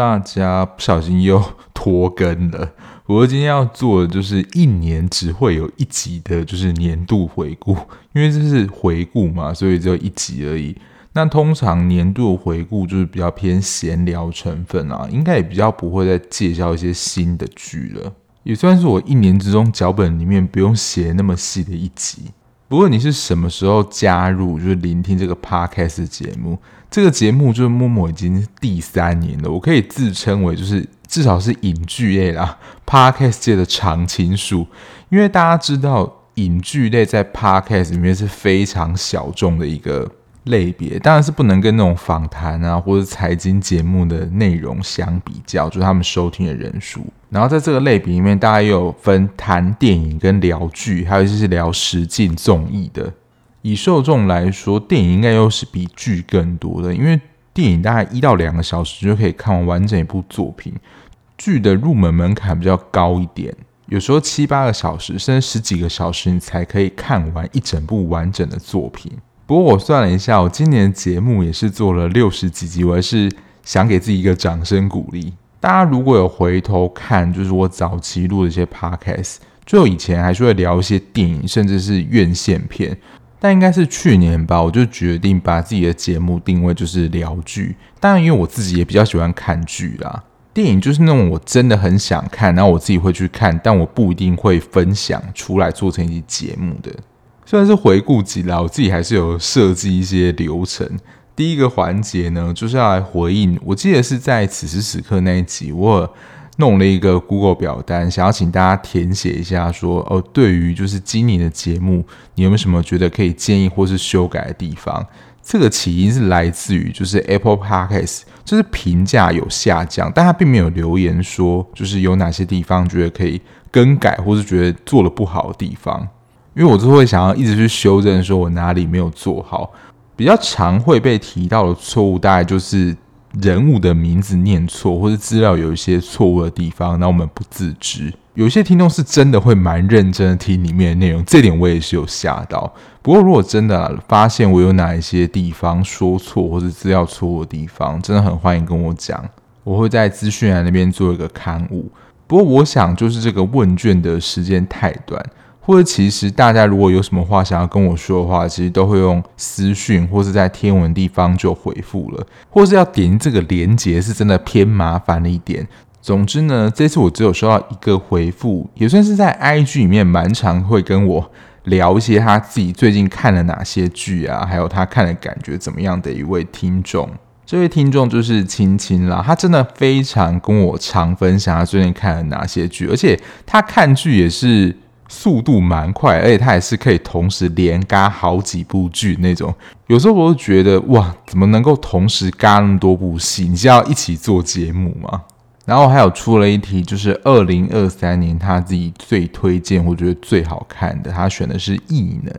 大家，不小心又拖更了。我今天要做的就是一年只会有一集的，就是年度回顾，因为这是回顾嘛，所以只有一集而已。那通常年度回顾就是比较偏闲聊成分啊，应该也比较不会再介绍一些新的剧了，也算是我一年之中脚本里面不用写那么细的一集。不过你是什么时候加入，就是聆听这个 podcast 节目？这个节目就是默默已经第三年了，我可以自称为就是至少是影剧类啦，podcast 界的常青树。因为大家知道，影剧类在 podcast 里面是非常小众的一个。类别当然是不能跟那种访谈啊或者财经节目的内容相比较，就是他们收听的人数。然后在这个类别里面，大家又有分谈电影跟聊剧，还有就是聊实境综艺的。以受众来说，电影应该又是比剧更多的，因为电影大概一到两个小时就可以看完完整一部作品，剧的入门门槛比较高一点，有时候七八个小时甚至十几个小时你才可以看完一整部完整的作品。不过我算了一下，我今年节目也是做了六十几集，我还是想给自己一个掌声鼓励。大家如果有回头看，就是我早期录的一些 podcast，就以前还是会聊一些电影，甚至是院线片。但应该是去年吧，我就决定把自己的节目定位就是聊剧。当然，因为我自己也比较喜欢看剧啦，电影就是那种我真的很想看，然后我自己会去看，但我不一定会分享出来做成一集节目的。虽然是回顾集啦，我自己还是有设计一些流程。第一个环节呢，就是要来回应。我记得是在此时此刻那一集，我弄了一个 Google 表单，想要请大家填写一下说，说哦，对于就是今年的节目，你有没有什么觉得可以建议或是修改的地方？这个起因是来自于就是 Apple Podcast，就是评价有下降，但他并没有留言说就是有哪些地方觉得可以更改，或是觉得做得不好的地方。因为我就会想要一直去修正，说我哪里没有做好。比较常会被提到的错误，大概就是人物的名字念错，或者资料有一些错误的地方，那我们不自知。有些听众是真的会蛮认真的听里面的内容，这点我也是有吓到。不过如果真的发现我有哪一些地方说错，或者资料错误的地方，真的很欢迎跟我讲，我会在资讯栏那边做一个刊物。不过我想，就是这个问卷的时间太短。或者其实大家如果有什么话想要跟我说的话，其实都会用私讯或是在天文地方就回复了，或是要点这个连接是真的偏麻烦了一点。总之呢，这次我只有收到一个回复，也算是在 IG 里面蛮常会跟我聊一些他自己最近看了哪些剧啊，还有他看的感觉怎么样的一位听众。这位听众就是青青啦，他真的非常跟我常分享他最近看了哪些剧，而且他看剧也是。速度蛮快，而且他也是可以同时连嘎好几部剧那种。有时候我都觉得哇，怎么能够同时嘎那么多部戏？你是要一起做节目吗？然后还有出了一题，就是二零二三年他自己最推荐，我觉得最好看的，他选的是《异能》。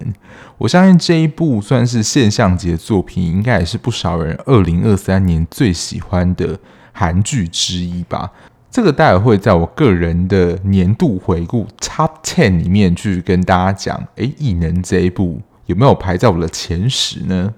我相信这一部算是现象级的作品，应该也是不少人二零二三年最喜欢的韩剧之一吧。这个待会会在我个人的年度回顾 Top Ten 里面去跟大家讲，诶，异能这一部有没有排在我的前十呢？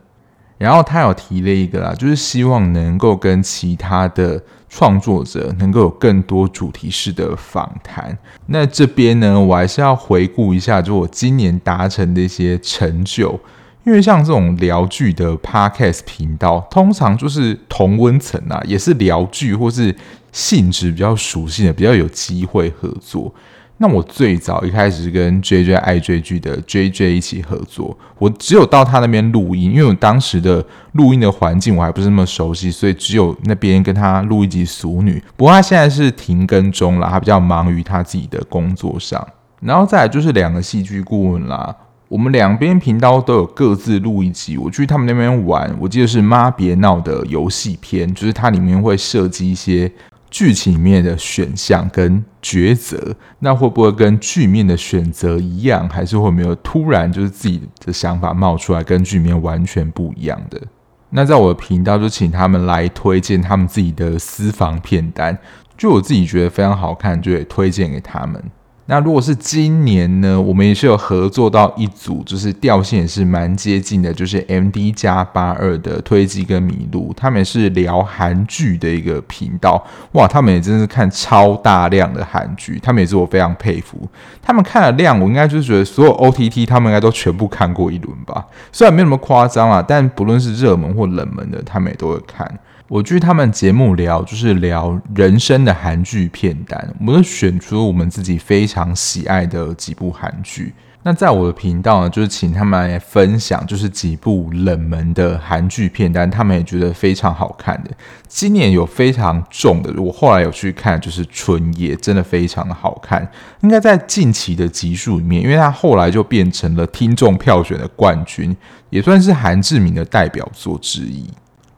然后他有提了一个啦，就是希望能够跟其他的创作者能够有更多主题式的访谈。那这边呢，我还是要回顾一下，就我今年达成的一些成就。因为像这种聊剧的 Podcast 频道，通常就是同温层啊，也是聊剧或是性质比较属性的，比较有机会合作。那我最早一开始是跟 JJ 爱追剧的 JJ 一起合作，我只有到他那边录音，因为我当时的录音的环境我还不是那么熟悉，所以只有那边跟他录一集《俗女》。不过他现在是停更中了，他比较忙于他自己的工作上。然后再来就是两个戏剧顾问啦。我们两边频道都有各自录一集，我去他们那边玩，我记得是《妈别闹》的游戏篇，就是它里面会设计一些剧情里面的选项跟抉择，那会不会跟剧面的选择一样，还是会没有突然就是自己的想法冒出来，跟剧面完全不一样的？那在我的频道就请他们来推荐他们自己的私房片单，就我自己觉得非常好看，就也推荐给他们。那如果是今年呢，我们也是有合作到一组，就是调性也是蛮接近的，就是 MD 加八二的推机跟麋鹿，他们也是聊韩剧的一个频道，哇，他们也真是看超大量的韩剧，他们也是我非常佩服，他们看的量，我应该就是觉得所有 OTT 他们应该都全部看过一轮吧，虽然没那么夸张啊，但不论是热门或冷门的，他们也都会看。我据他们节目聊，就是聊人生的韩剧片单，我们都选出了我们自己非常喜爱的几部韩剧。那在我的频道呢，就是请他们来分享，就是几部冷门的韩剧片单，他们也觉得非常好看的。今年有非常重的，我后来有去看，就是《春夜》，真的非常的好看。应该在近期的集数里面，因为它后来就变成了听众票选的冠军，也算是韩志明的代表作之一。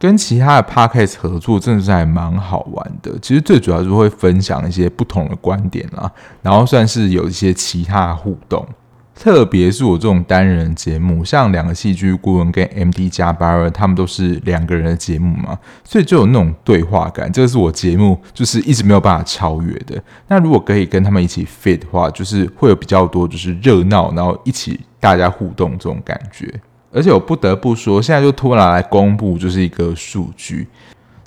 跟其他的 podcast 合作，真的是还蛮好玩的。其实最主要就是会分享一些不同的观点啦，然后算是有一些其他的互动。特别是我这种单人节目，像两个戏剧顾问跟 MD 加八二，他们都是两个人的节目嘛，所以就有那种对话感。这个是我节目就是一直没有办法超越的。那如果可以跟他们一起 fit 的话，就是会有比较多就是热闹，然后一起大家互动这种感觉。而且我不得不说，现在就突然来公布，就是一个数据，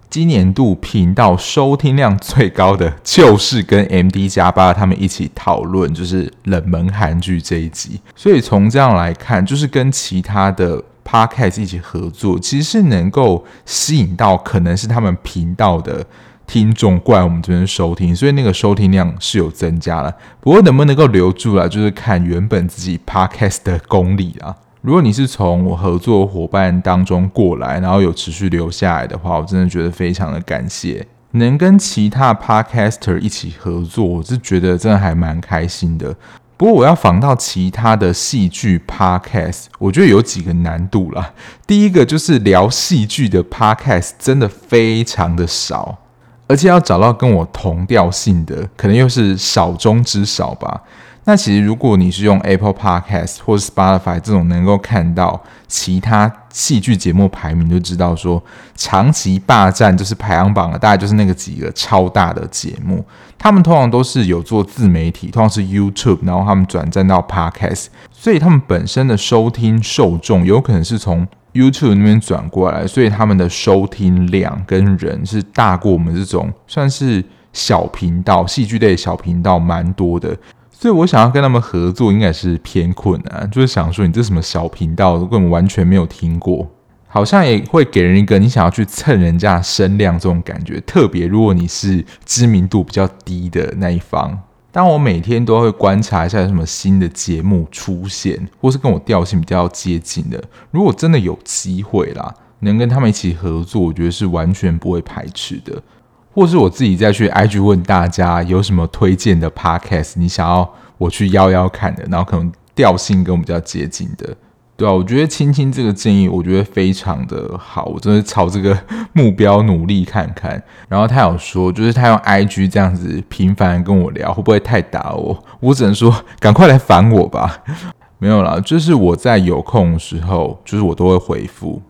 今年度频道收听量最高的就是跟 MD 加八他们一起讨论，就是冷门韩剧这一集。所以从这样来看，就是跟其他的 Podcast 一起合作，其实是能够吸引到可能是他们频道的听众过来我们这边收听，所以那个收听量是有增加了。不过能不能够留住了，就是看原本自己 Podcast 的功力啊。如果你是从我合作伙伴当中过来，然后有持续留下来的话，我真的觉得非常的感谢。能跟其他 podcaster 一起合作，我是觉得真的还蛮开心的。不过我要访到其他的戏剧 podcast，我觉得有几个难度啦。第一个就是聊戏剧的 podcast 真的非常的少，而且要找到跟我同调性的，可能又是少中之少吧。那其实，如果你是用 Apple Podcast 或是 Spotify 这种能够看到其他戏剧节目排名，就知道说长期霸占就是排行榜的，大概就是那个几个超大的节目。他们通常都是有做自媒体，通常是 YouTube，然后他们转战到 Podcast，所以他们本身的收听受众有可能是从 YouTube 那边转过来，所以他们的收听量跟人是大过我们这种算是小频道、戏剧类小频道蛮多的。所以我想要跟他们合作，应该是偏困难。就是想说，你这什么小频道，根本完全没有听过，好像也会给人一个你想要去蹭人家声量这种感觉。特别如果你是知名度比较低的那一方，当我每天都会观察一下有什么新的节目出现，或是跟我调性比较接近的，如果真的有机会啦，能跟他们一起合作，我觉得是完全不会排斥的。或是我自己再去 IG 问大家有什么推荐的 Podcast，你想要我去邀邀看的，然后可能调性跟我们比较接近的，对啊，我觉得青青这个建议，我觉得非常的好，我真的朝这个目标努力看看。然后他有说，就是他用 IG 这样子频繁跟我聊，会不会太打我？我只能说，赶快来烦我吧。没有啦，就是我在有空的时候，就是我都会回复。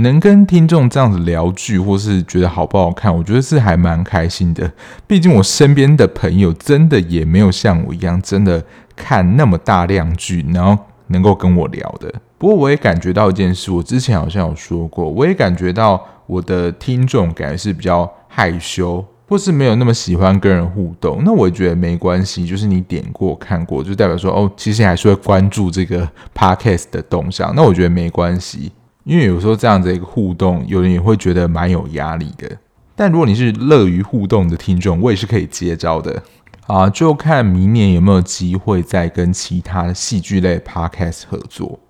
能跟听众这样子聊剧，或是觉得好不好看，我觉得是还蛮开心的。毕竟我身边的朋友真的也没有像我一样，真的看那么大量剧，然后能够跟我聊的。不过我也感觉到一件事，我之前好像有说过，我也感觉到我的听众感觉是比较害羞，或是没有那么喜欢跟人互动。那我也觉得没关系，就是你点过看过，就代表说哦，其实还是会关注这个 podcast 的动向。那我觉得没关系。因为有时候这样子一个互动，有人也会觉得蛮有压力的。但如果你是乐于互动的听众，我也是可以接招的啊！就看明年有没有机会再跟其他戏剧类 podcast 合作。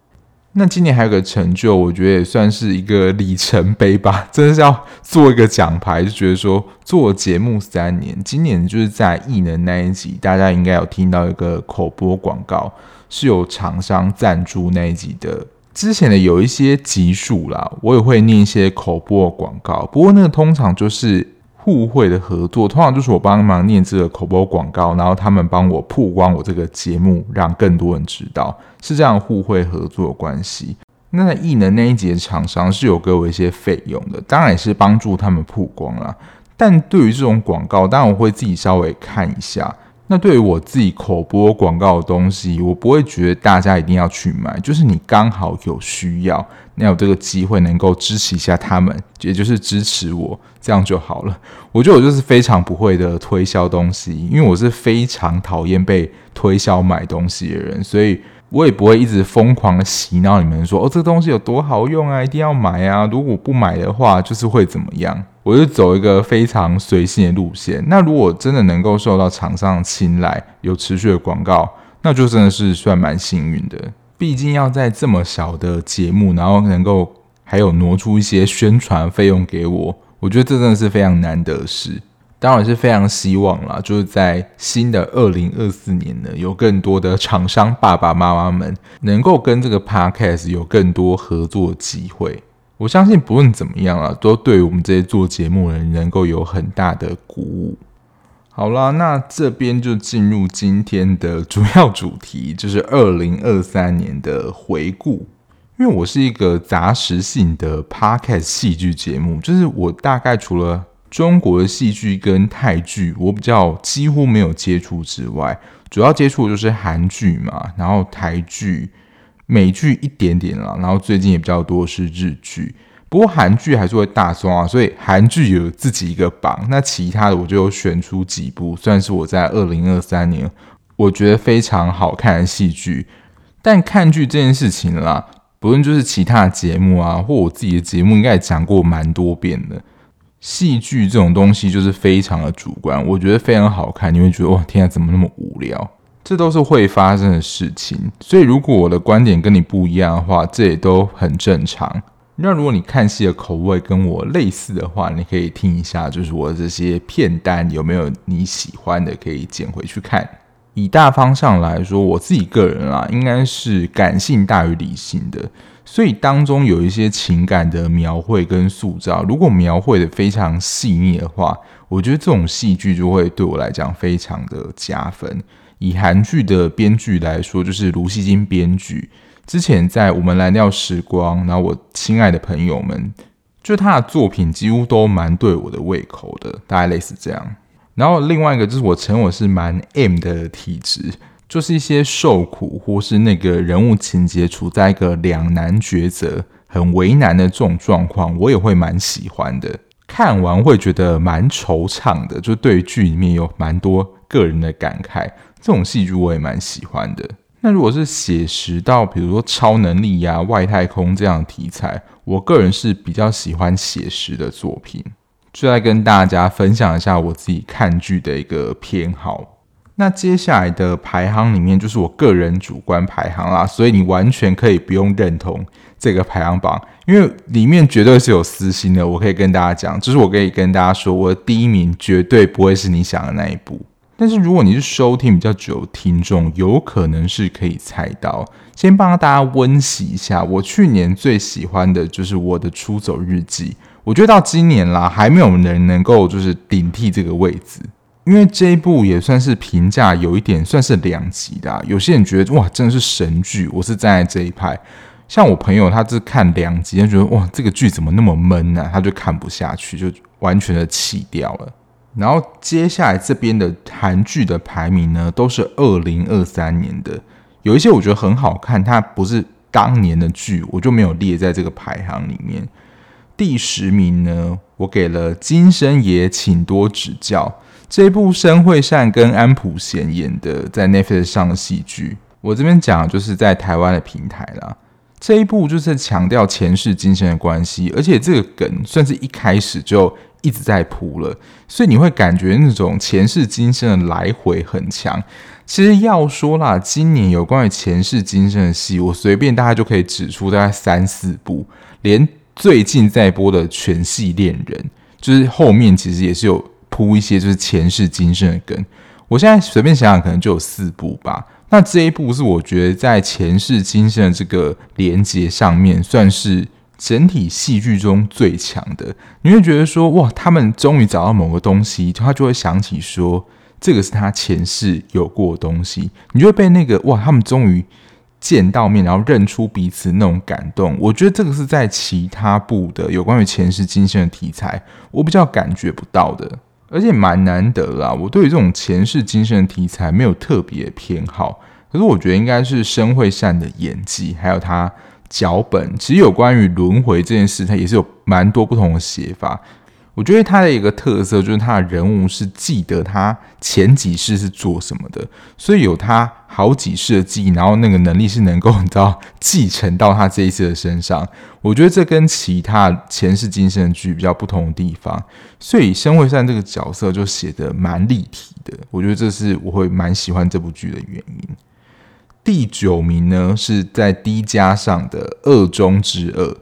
那今年还有个成就，我觉得也算是一个里程碑吧。真的是要做一个奖牌，就觉得说做节目三年，今年就是在艺能那一集，大家应该有听到一个口播广告，是有厂商赞助那一集的。之前的有一些集数啦，我也会念一些口播广告。不过那个通常就是互惠的合作，通常就是我帮忙念这个口播广告，然后他们帮我曝光我这个节目，让更多人知道，是这样互惠合作的关系。那艺能那一集的厂商是有给我一些费用的，当然也是帮助他们曝光啦。但对于这种广告，当然我会自己稍微看一下。那对于我自己口播广告的东西，我不会觉得大家一定要去买，就是你刚好有需要，你有这个机会能够支持一下他们，也就是支持我，这样就好了。我觉得我就是非常不会的推销东西，因为我是非常讨厌被推销买东西的人，所以我也不会一直疯狂的洗脑你们说哦，这个东西有多好用啊，一定要买啊，如果不买的话，就是会怎么样。我就走一个非常随性的路线。那如果真的能够受到厂商的青睐，有持续的广告，那就真的是算蛮幸运的。毕竟要在这么小的节目，然后能够还有挪出一些宣传费用给我，我觉得这真的是非常难得的事。当然是非常希望啦，就是在新的二零二四年呢，有更多的厂商爸爸妈妈们能够跟这个 Podcast 有更多合作机会。我相信不论怎么样啊，都对我们这些做节目的人能够有很大的鼓舞。好啦，那这边就进入今天的主要主题，就是二零二三年的回顾。因为我是一个杂食性的 podcast 戏剧节目，就是我大概除了中国的戏剧跟泰剧，我比较几乎没有接触之外，主要接触的就是韩剧嘛，然后台剧。美剧一点点啦，然后最近也比较多是日剧，不过韩剧还是会大刷啊，所以韩剧有自己一个榜。那其他的我就有选出几部，算是我在二零二三年我觉得非常好看的戏剧。但看剧这件事情啦，不论就是其他的节目啊，或我自己的节目，应该也讲过蛮多遍的。戏剧这种东西就是非常的主观，我觉得非常好看，你会觉得哇，天啊，怎么那么无聊？这都是会发生的事情，所以如果我的观点跟你不一样的话，这也都很正常。那如果你看戏的口味跟我类似的话，你可以听一下，就是我的这些片单有没有你喜欢的，可以捡回去看。以大方向来说，我自己个人啊，应该是感性大于理性的，所以当中有一些情感的描绘跟塑造，如果描绘的非常细腻的话，我觉得这种戏剧就会对我来讲非常的加分。以韩剧的编剧来说，就是卢锡京编剧。之前在《我们蓝调时光》，然后我亲爱的朋友们，就他的作品几乎都蛮对我的胃口的，大概类似这样。然后另外一个就是我承认我是蛮 M 的体质，就是一些受苦或是那个人物情节处在一个两难抉择、很为难的这种状况，我也会蛮喜欢的。看完会觉得蛮惆怅的，就对剧里面有蛮多个人的感慨。这种戏剧我也蛮喜欢的。那如果是写实到比如说超能力呀、外太空这样的题材，我个人是比较喜欢写实的作品。就来跟大家分享一下我自己看剧的一个偏好。那接下来的排行里面就是我个人主观排行啦，所以你完全可以不用认同这个排行榜，因为里面绝对是有私心的。我可以跟大家讲，就是我可以跟大家说，我的第一名绝对不会是你想的那一部。但是如果你是收听比较久的听众，有可能是可以猜到。先帮大家温习一下，我去年最喜欢的就是我的《出走日记》。我觉得到今年啦，还没有人能够就是顶替这个位置，因为这一部也算是评价有一点算是两极的啊。有些人觉得哇，真的是神剧，我是站在这一派。像我朋友，他是看两集，他觉得哇，这个剧怎么那么闷呢？他就看不下去，就完全的弃掉了。然后接下来这边的韩剧的排名呢，都是二零二三年的，有一些我觉得很好看，它不是当年的剧，我就没有列在这个排行里面。第十名呢，我给了《金生爷，请多指教》这一部申惠善跟安普贤演的在 Netflix 上的戏剧。我这边讲就是在台湾的平台啦。这一部就是强调前世今生的关系，而且这个梗算是一开始就。一直在铺了，所以你会感觉那种前世今生的来回很强。其实要说啦，今年有关于前世今生的戏，我随便大家就可以指出大概三四部。连最近在播的《全系恋人》，就是后面其实也是有铺一些就是前世今生的梗。我现在随便想想，可能就有四部吧。那这一部是我觉得在前世今生的这个连接上面，算是。整体戏剧中最强的，你会觉得说哇，他们终于找到某个东西，他就会想起说这个是他前世有过的东西，你就会被那个哇，他们终于见到面，然后认出彼此那种感动。我觉得这个是在其他部的有关于前世今生的题材，我比较感觉不到的。而且蛮难得啦。我对于这种前世今生的题材没有特别偏好，可是我觉得应该是申惠善的演技，还有他脚本，其实有关于轮回这件事，他也是有蛮多不同的写法。我觉得他的一个特色就是他的人物是记得他前几世是做什么的，所以有他好几世的记忆，然后那个能力是能够你知道继承到他这一次的身上。我觉得这跟其他前世今生的剧比较不同的地方，所以申惠善这个角色就写得蛮立体的。我觉得这是我会蛮喜欢这部剧的原因。第九名呢是在 D 加上的《恶中之恶》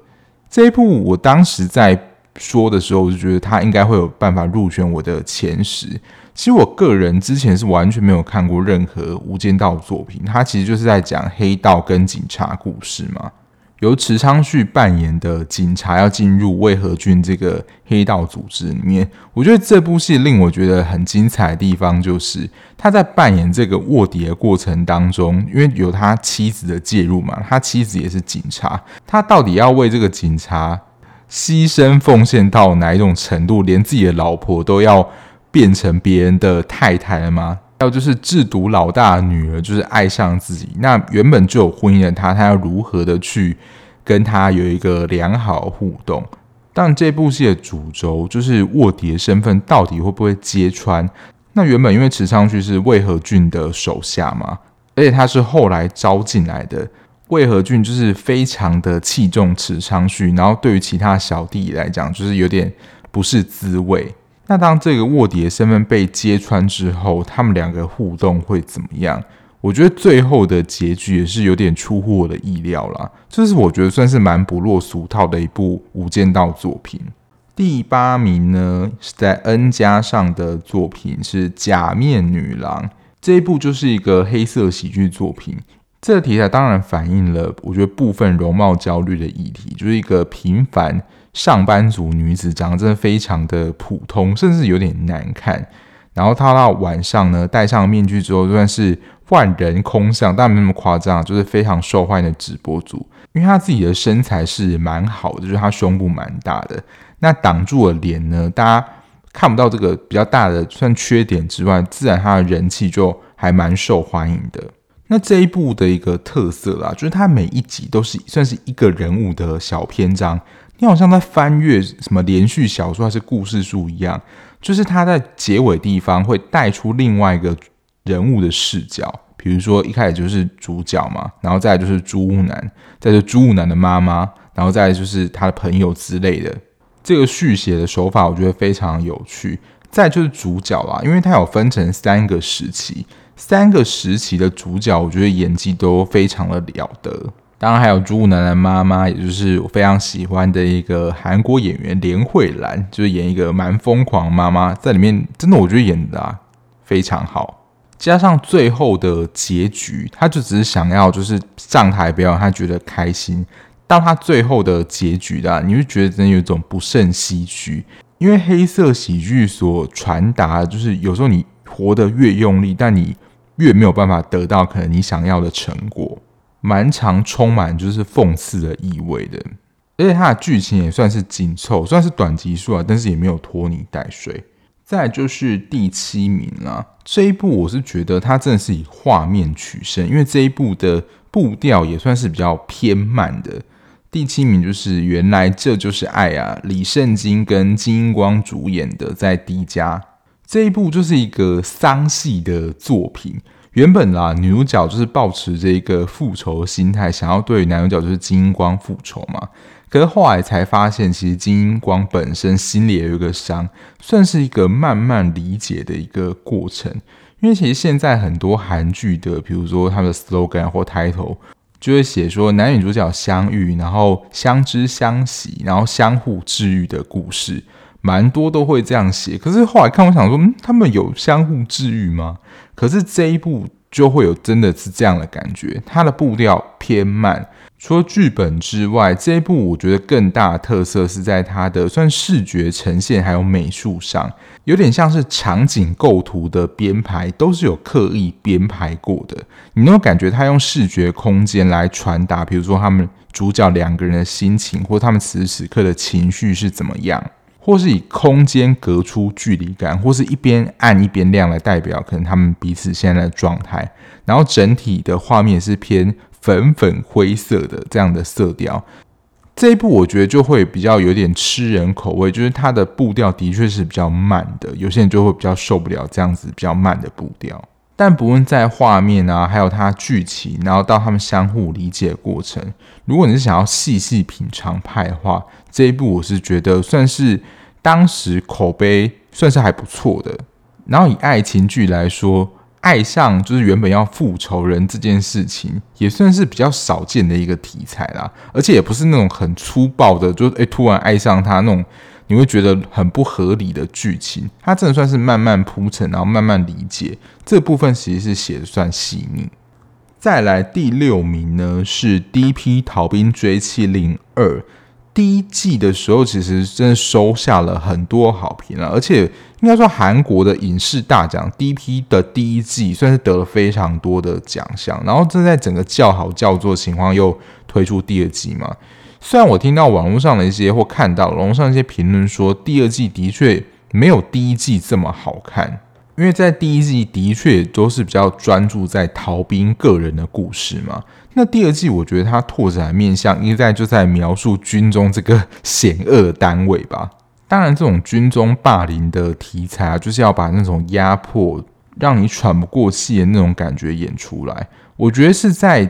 这一部，我当时在。说的时候，我就觉得他应该会有办法入选我的前十。其实我个人之前是完全没有看过任何《无间道》作品，他其实就是在讲黑道跟警察故事嘛。由池昌旭扮演的警察要进入魏和俊这个黑道组织里面，我觉得这部戏令我觉得很精彩的地方，就是他在扮演这个卧底的过程当中，因为有他妻子的介入嘛，他妻子也是警察，他到底要为这个警察。牺牲奉献到哪一种程度，连自己的老婆都要变成别人的太太了吗？还有就是制毒老大的女儿，就是爱上自己，那原本就有婚姻的他，他要如何的去跟他有一个良好互动？但这部戏的主轴就是卧底的身份到底会不会揭穿？那原本因为池昌旭是魏和俊的手下嘛，而且他是后来招进来的。魏和俊就是非常的器重池昌旭，然后对于其他小弟来讲，就是有点不是滋味。那当这个卧底的身份被揭穿之后，他们两个互动会怎么样？我觉得最后的结局也是有点出乎我的意料啦。这是我觉得算是蛮不落俗套的一部无间道作品。第八名呢，是在 N 加上的作品是《假面女郎》，这一部就是一个黑色喜剧作品。这个题材当然反映了，我觉得部分容貌焦虑的议题，就是一个平凡上班族女子，长得真的非常的普通，甚至有点难看。然后她到晚上呢，戴上面具之后，就算是万人空巷，但没那么夸张，就是非常受欢迎的直播主。因为她自己的身材是蛮好的，就是她胸部蛮大的，那挡住了脸呢，大家看不到这个比较大的算缺点之外，自然她的人气就还蛮受欢迎的。那这一部的一个特色啦，就是它每一集都是算是一个人物的小篇章，你好像在翻阅什么连续小说还是故事书一样，就是它在结尾地方会带出另外一个人物的视角，比如说一开始就是主角嘛，然后再就是猪屋男，再是猪屋男的妈妈，然后再就是他的朋友之类的，这个续写的手法我觉得非常有趣。再就是主角啦，因为它有分成三个时期。三个时期的主角，我觉得演技都非常的了得。当然还有猪屋男的妈妈，也就是我非常喜欢的一个韩国演员连慧兰，就是演一个蛮疯狂妈妈，在里面真的我觉得演的啊非常好。加上最后的结局，他就只是想要就是上台表演，他觉得开心。到他最后的结局的，你会觉得真的有一种不胜唏嘘，因为黑色喜剧所传达，就是有时候你活得越用力，但你越没有办法得到可能你想要的成果，蛮常充满就是讽刺的意味的，而且它的剧情也算是紧凑，算是短集数啊，但是也没有拖泥带水。再就是第七名啦，这一部我是觉得它真的是以画面取胜，因为这一部的步调也算是比较偏慢的。第七名就是原来这就是爱啊，李圣经跟金英光主演的，在 D 加。这一部就是一个丧戏的作品，原本啦，女主角就是抱持这个复仇心态，想要对男主角就是金英光复仇嘛。可是后来才发现，其实金英光本身心里也有一个伤，算是一个慢慢理解的一个过程。因为其实现在很多韩剧的，比如说他们的 slogan 或 title，就会写说男女主角相遇，然后相知相惜，然后相互治愈的故事。蛮多都会这样写，可是后来看，我想说，嗯，他们有相互治愈吗？可是这一部就会有真的是这样的感觉，它的步调偏慢。除了剧本之外，这一部我觉得更大的特色是在它的算视觉呈现还有美术上，有点像是场景构图的编排都是有刻意编排过的。你能够感觉他用视觉空间来传达，比如说他们主角两个人的心情，或他们此时此刻的情绪是怎么样。或是以空间隔出距离感，或是一边暗一边亮来代表可能他们彼此现在的状态。然后整体的画面是偏粉粉灰色的这样的色调。这一部我觉得就会比较有点吃人口味，就是它的步调的确是比较慢的，有些人就会比较受不了这样子比较慢的步调。但不论在画面啊，还有它剧情，然后到他们相互理解过程，如果你是想要细细品尝派的话，这一部我是觉得算是当时口碑算是还不错的。然后以爱情剧来说，爱上就是原本要复仇人这件事情，也算是比较少见的一个题材啦。而且也不是那种很粗暴的，就是诶突然爱上他那种。你会觉得很不合理的剧情，它真的算是慢慢铺陈，然后慢慢理解这部分，其实是写的算细腻。再来第六名呢是《D.P. 逃兵追缉令二》，第一季的时候其实真的收下了很多好评了，而且应该说韩国的影视大奖《D.P.》的第一季算是得了非常多的奖项，然后正在整个叫好叫座情况又推出第二季嘛。虽然我听到网络上的一些或看到网络上一些评论说，第二季的确没有第一季这么好看，因为在第一季的确都是比较专注在逃兵个人的故事嘛。那第二季我觉得它拓展面向一再就在描述军中这个险恶的单位吧。当然，这种军中霸凌的题材啊，就是要把那种压迫、让你喘不过气的那种感觉演出来。我觉得是在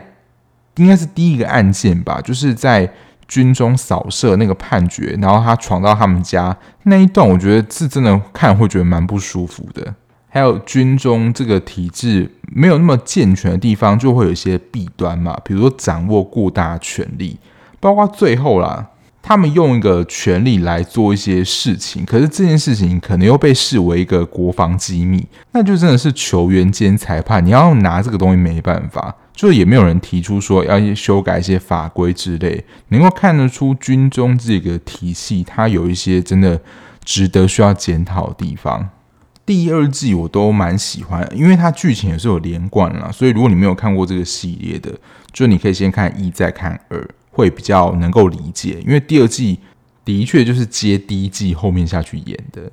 应该是第一个案件吧，就是在。军中扫射那个判决，然后他闯到他们家那一段，我觉得是真的看会觉得蛮不舒服的。还有军中这个体制没有那么健全的地方，就会有一些弊端嘛，比如说掌握过大权力，包括最后啦，他们用一个权力来做一些事情，可是这件事情可能又被视为一个国防机密，那就真的是球员兼裁判，你要拿这个东西没办法。就也没有人提出说要修改一些法规之类，能够看得出军中这个体系它有一些真的值得需要检讨的地方。第二季我都蛮喜欢，因为它剧情也是有连贯了，所以如果你没有看过这个系列的，就你可以先看一再看二，会比较能够理解。因为第二季的确就是接第一季后面下去演的。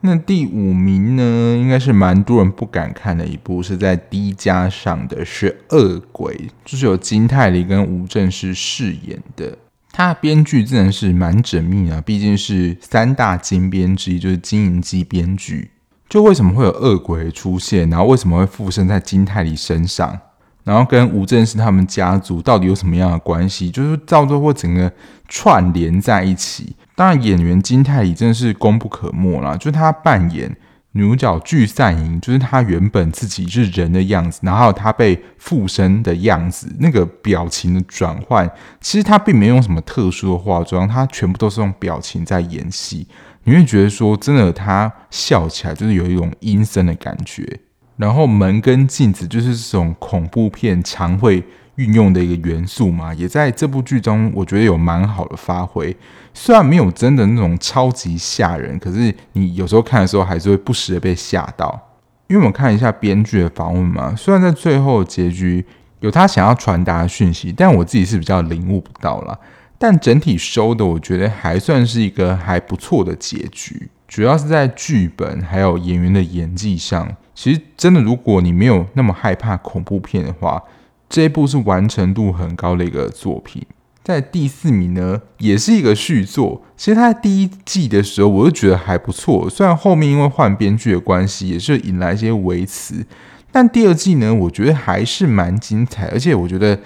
那第五名呢，应该是蛮多人不敢看的一部，是在 D 加上的，是《恶鬼》，就是有金泰梨跟吴正式饰演的。他编剧真的是蛮缜密啊，毕竟是三大金编之一，就是金银姬编剧。就为什么会有恶鬼出现，然后为什么会附身在金泰梨身上？然后跟吴正式他们家族到底有什么样的关系？就是造作或整个串联在一起。当然，演员金泰梨真的是功不可没啦。就是他扮演女主角具善莹，就是他原本自己是人的样子，然后他被附身的样子，那个表情的转换，其实他并没有用什么特殊的化妆，他全部都是用表情在演戏。你会觉得说，真的，他笑起来就是有一种阴森的感觉。然后门跟镜子就是这种恐怖片常会运用的一个元素嘛，也在这部剧中我觉得有蛮好的发挥。虽然没有真的那种超级吓人，可是你有时候看的时候还是会不时的被吓到。因为我们看一下编剧的访问嘛，虽然在最后结局有他想要传达的讯息，但我自己是比较领悟不到啦。但整体收的我觉得还算是一个还不错的结局，主要是在剧本还有演员的演技上。其实，真的，如果你没有那么害怕恐怖片的话，这一部是完成度很高的一个作品。在第四名呢，也是一个续作。其实他第一季的时候，我就觉得还不错。虽然后面因为换编剧的关系，也是引来一些微词，但第二季呢，我觉得还是蛮精彩。而且我觉得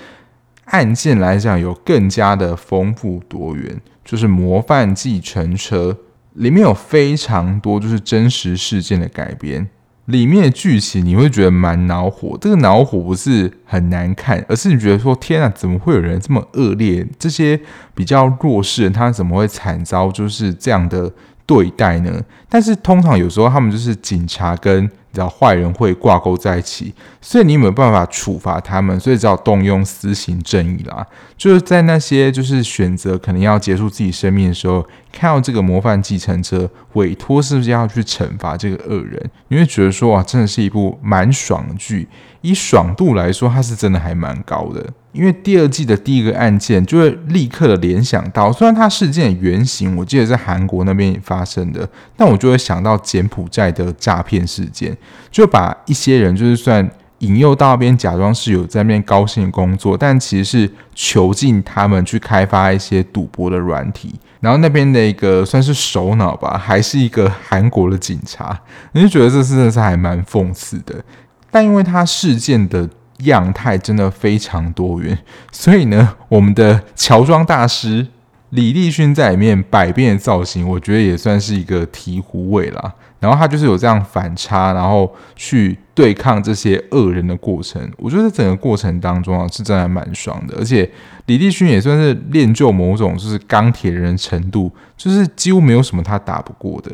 案件来讲，有更加的丰富多元。就是《模范计程车》里面有非常多就是真实事件的改编。里面的剧情你会觉得蛮恼火，这个恼火不是很难看，而是你觉得说天啊，怎么会有人这么恶劣？这些比较弱势人，他怎么会惨遭就是这样的对待呢？但是通常有时候他们就是警察跟。你知道坏人会挂钩在一起，所以你有没有办法处罚他们？所以只好动用私刑正义啦。就是在那些就是选择可能要结束自己生命的时候，看到这个模范继承者委托是不是要去惩罚这个恶人？你会觉得说哇，真的是一部蛮爽剧。以爽度来说，它是真的还蛮高的。因为第二季的第一个案件，就会立刻的联想到，虽然它事件的原型我记得在韩国那边发生的，但我就会想到柬埔寨的诈骗事件，就把一些人就是算引诱到那边，假装是有在那边高薪工作，但其实是囚禁他们去开发一些赌博的软体，然后那边的一个算是首脑吧，还是一个韩国的警察，你就觉得这真的是还蛮讽刺的。但因为他事件的样态真的非常多元，所以呢，我们的乔装大师李立勋在里面百变的造型，我觉得也算是一个醍醐味啦。然后他就是有这样反差，然后去对抗这些恶人的过程，我觉得整个过程当中啊，是真的蛮爽的。而且李立勋也算是练就某种就是钢铁人程度，就是几乎没有什么他打不过的。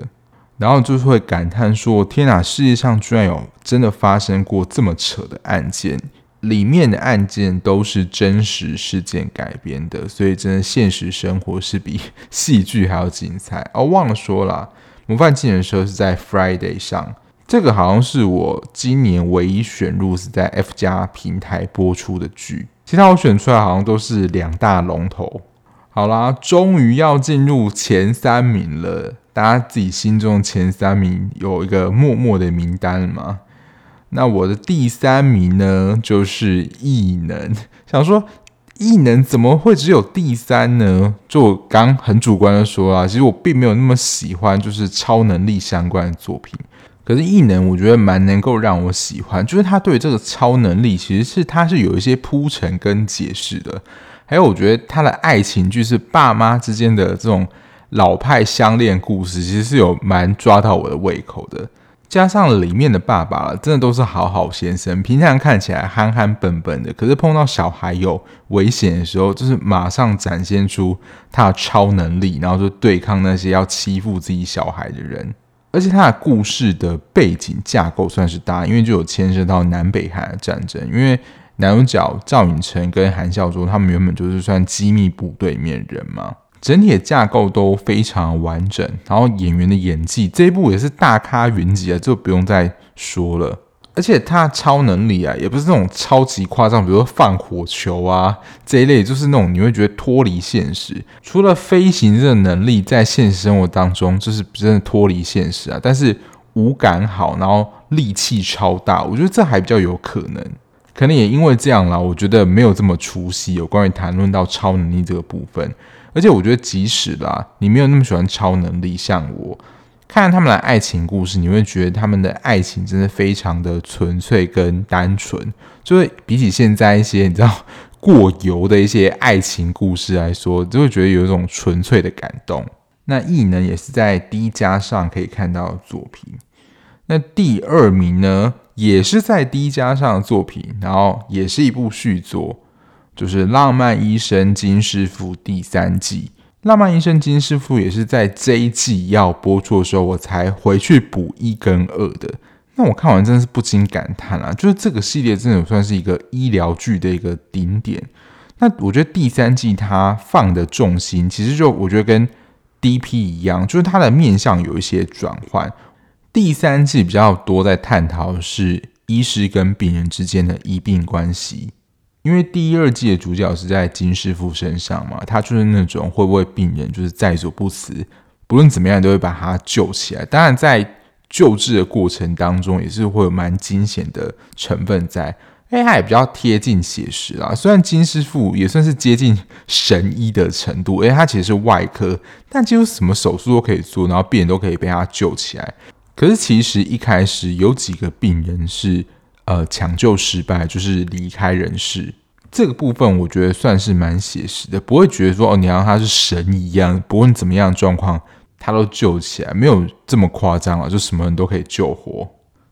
然后就是会感叹说：“天哪，世界上居然有真的发生过这么扯的案件，里面的案件都是真实事件改编的，所以真的现实生活是比戏剧还要精彩。”哦，忘了说了，《模范计程车》是在 Friday 上，这个好像是我今年唯一选入是在 F 加平台播出的剧，其他我选出来好像都是两大龙头。好啦，终于要进入前三名了。大家自己心中前三名有一个默默的名单了吗？那我的第三名呢，就是异能。想说异能怎么会只有第三呢？就我刚很主观的说啊，其实我并没有那么喜欢就是超能力相关的作品。可是异能我觉得蛮能够让我喜欢，就是他对这个超能力其实是他是有一些铺陈跟解释的。还有我觉得他的爱情剧是爸妈之间的这种。老派相恋故事其实是有蛮抓到我的胃口的，加上里面的爸爸真的都是好好先生，平常看起来憨憨笨笨的，可是碰到小孩有危险的时候，就是马上展现出他的超能力，然后就对抗那些要欺负自己小孩的人。而且他的故事的背景架构算是大，因为就有牵涉到南北韩的战争，因为男主角赵寅成跟韩孝周他们原本就是算机密部队里面人嘛。整体的架构都非常完整，然后演员的演技这一部也是大咖云集啊，就不用再说了。而且他超能力啊，也不是那种超级夸张，比如说放火球啊这一类，就是那种你会觉得脱离现实。除了飞行这个能力在现实生活当中就是真的脱离现实啊，但是五感好，然后力气超大，我觉得这还比较有可能。可能也因为这样啦，我觉得没有这么出息。有关于谈论到超能力这个部分。而且我觉得，即使啦，你没有那么喜欢超能力，像我看他们的爱情故事，你会觉得他们的爱情真的非常的纯粹跟单纯，就会比起现在一些你知道过油的一些爱情故事来说，就会觉得有一种纯粹的感动。那异能也是在 D 加上可以看到作品。那第二名呢，也是在 D 加上的作品，然后也是一部续作。就是《浪漫医生金师傅》第三季，《浪漫医生金师傅》也是在这一季要播出的时候，我才回去补一跟二的。那我看完真的是不禁感叹啊，就是这个系列真的算是一个医疗剧的一个顶点。那我觉得第三季它放的重心，其实就我觉得跟 DP 一样，就是它的面向有一些转换。第三季比较多在探讨是医师跟病人之间的医病关系。因为第二季的主角是在金师傅身上嘛，他就是那种会不会病人就是在所不辞，不论怎么样都会把他救起来。当然，在救治的过程当中，也是会有蛮惊险的成分在。哎，他也比较贴近写实啦。虽然金师傅也算是接近神医的程度，哎，他其实是外科，但几乎什么手术都可以做，然后病人都可以被他救起来。可是其实一开始有几个病人是。呃，抢救失败就是离开人世，这个部分我觉得算是蛮写实的，不会觉得说哦，你让他是神一样，不论怎么样的状况，他都救起来，没有这么夸张啊，就什么人都可以救活。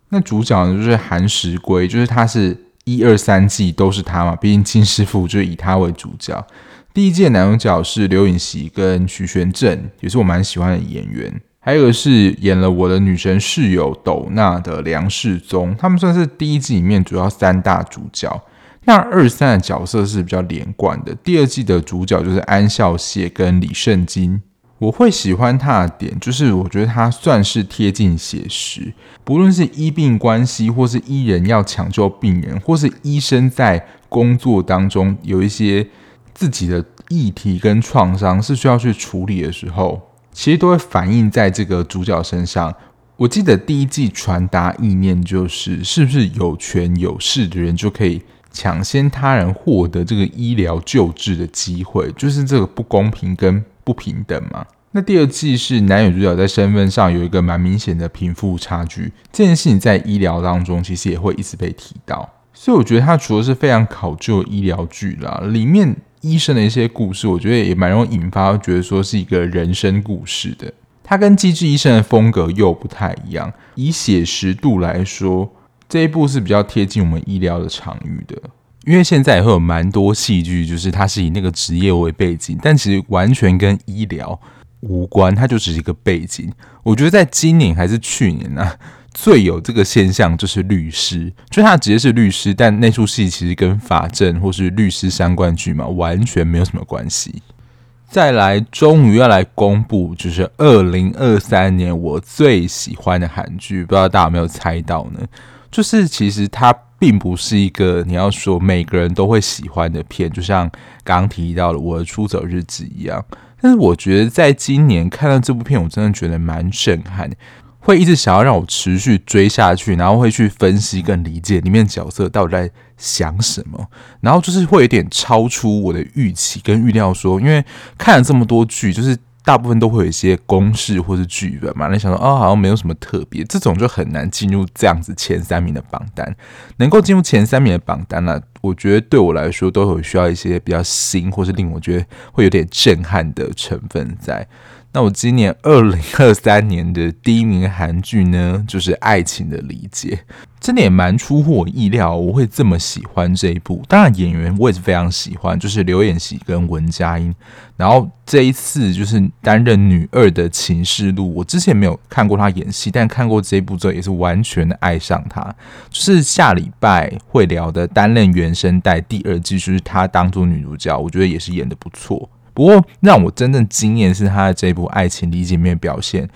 那主角呢，就是韩石圭，就是他是一二三季都是他嘛，毕竟金师傅就以他为主角。第一季男主角是刘允锡跟徐玄振，也是我蛮喜欢的演员。还有是演了我的女神室友斗娜的梁世宗，他们算是第一季里面主要三大主角。那二三的角色是比较连贯的。第二季的主角就是安孝燮跟李圣经，我会喜欢他的点，就是我觉得他算是贴近写实，不论是医病关系，或是医人要抢救病人，或是医生在工作当中有一些自己的议题跟创伤是需要去处理的时候，其实都会反映在这个主角身上。我记得第一季传达意念就是，是不是有权有势的人就可以抢先他人获得这个医疗救治的机会？就是这个不公平跟不平等嘛？那第二季是男女主角在身份上有一个蛮明显的贫富差距，这件事情在医疗当中其实也会一直被提到。所以我觉得它除了是非常考究医疗剧啦，里面医生的一些故事，我觉得也蛮容易引发觉得说是一个人生故事的。它跟《机智医生》的风格又不太一样。以写实度来说，这一部是比较贴近我们医疗的场域的。因为现在也会有蛮多戏剧，就是它是以那个职业为背景，但其实完全跟医疗无关，它就只是一个背景。我觉得在今年还是去年呢、啊，最有这个现象就是律师，就他的职业是律师，但那出戏其实跟法政或是律师相关剧嘛，完全没有什么关系。再来，终于要来公布，就是二零二三年我最喜欢的韩剧，不知道大家有没有猜到呢？就是其实它并不是一个你要说每个人都会喜欢的片，就像刚刚提到的《我的出走日记》一样。但是我觉得在今年看到这部片，我真的觉得蛮震撼。会一直想要让我持续追下去，然后会去分析跟理解里面角色到底在想什么，然后就是会有点超出我的预期跟预料。说，因为看了这么多剧，就是大部分都会有一些公式或是剧本嘛，你想说哦，好像没有什么特别，这种就很难进入这样子前三名的榜单。能够进入前三名的榜单呢、我觉得对我来说都有需要一些比较新或是令我觉得会有点震撼的成分在。那我今年二零二三年的第一名韩剧呢，就是《爱情的理解》，真的也蛮出乎我意料，我会这么喜欢这一部。当然，演员我也是非常喜欢，就是刘演锡跟文佳音。然后这一次就是担任女二的情世路，我之前没有看过她演戏，但看过这一部之后也是完全的爱上她。就是下礼拜会聊的担任原声带第二季，就是她当做女主角，我觉得也是演得不错。不过让我真正惊艳是她的这部《爱情理解》面表现，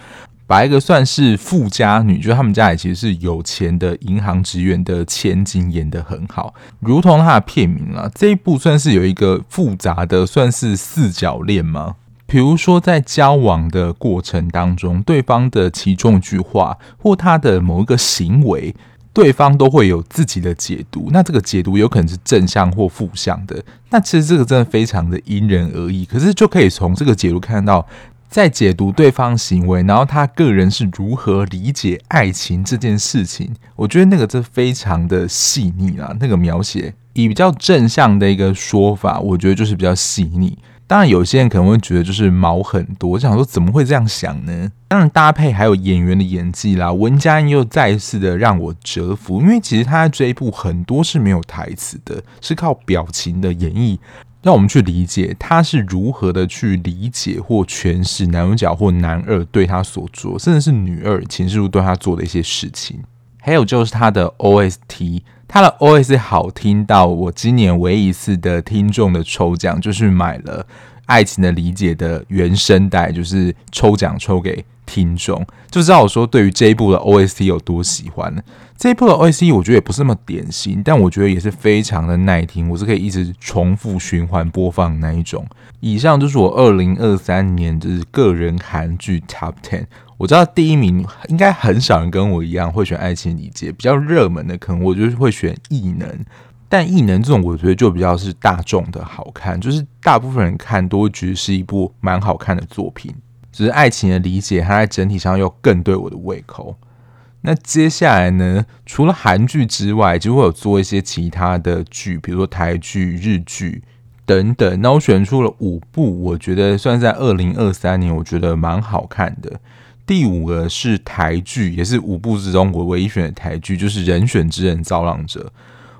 把一个算是富家女，就是他们家里其实是有钱的银行职员的千金演得很好，如同她的片名啊，这一部算是有一个复杂的算是四角恋吗？比如说在交往的过程当中，对方的其中一句话或他的某一个行为。对方都会有自己的解读，那这个解读有可能是正向或负向的。那其实这个真的非常的因人而异，可是就可以从这个解读看到，在解读对方行为，然后他个人是如何理解爱情这件事情。我觉得那个是非常的细腻啊，那个描写以比较正向的一个说法，我觉得就是比较细腻。当然，有些人可能会觉得就是毛很多，我想说怎么会这样想呢？当然，搭配还有演员的演技啦，文佳音又再一次的让我折服，因为其实他在这一部很多是没有台词的，是靠表情的演绎，让我们去理解他是如何的去理解或诠释男主角或男二对他所做，甚至是女二秦世路对他做的一些事情。还有就是他的 OST。他的 O S 好听到我今年唯一一次的听众的抽奖，就是买了《爱情的理解》的原声带，就是抽奖抽给听众，就知道我说对于这一部的 OST 有多喜欢。这一部的 OST 我觉得也不是那么典型，但我觉得也是非常的耐听，我是可以一直重复循环播放那一种。以上就是我二零二三年就是个人韩剧 Top Ten。我知道第一名应该很少人跟我一样会选《爱情理解》，比较热门的可能我就是会选《异能》，但《异能》这种我觉得就比较是大众的好看，就是大部分人看都会觉得是一部蛮好看的作品。只是《爱情的理解》，它在整体上又更对我的胃口。那接下来呢，除了韩剧之外，就会有做一些其他的剧，比如说台剧、日剧等等。那我选出了五部，我觉得算在二零二三年，我觉得蛮好看的。第五个是台剧，也是五部之中我唯一选的台剧，就是《人选之人造浪者》。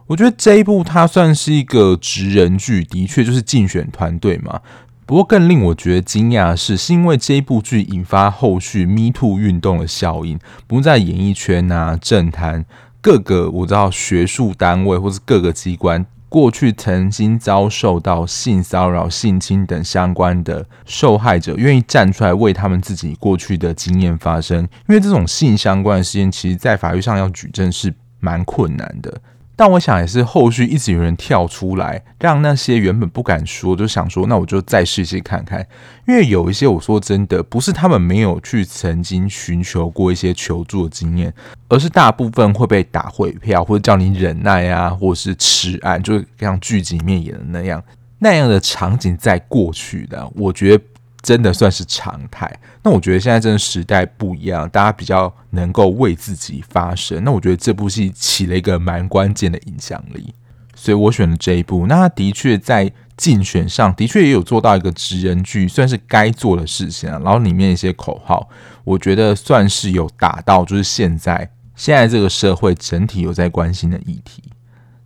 我觉得这一部它算是一个职人剧，的确就是竞选团队嘛。不过更令我觉得惊讶的是，是因为这一部剧引发后续 Me Too 运动的效应，不在演艺圈啊、政坛各个我知道学术单位或是各个机关过去曾经遭受到性骚扰、性侵等相关的受害者，愿意站出来为他们自己过去的经验发声。因为这种性相关的事件，其实在法律上要举证是蛮困难的。但我想也是，后续一直有人跳出来，让那些原本不敢说，就想说，那我就再试试看看。因为有一些，我说真的，不是他们没有去曾经寻求过一些求助的经验，而是大部分会被打回票，或者叫你忍耐啊，或者是迟案，就像剧集里面演的那样，那样的场景在过去的，我觉得。真的算是常态。那我觉得现在真的时代不一样，大家比较能够为自己发声。那我觉得这部戏起了一个蛮关键的影响力，所以我选了这一部。那他的确在竞选上的确也有做到一个职人剧，算是该做的事情啊。然后里面一些口号，我觉得算是有达到，就是现在现在这个社会整体有在关心的议题。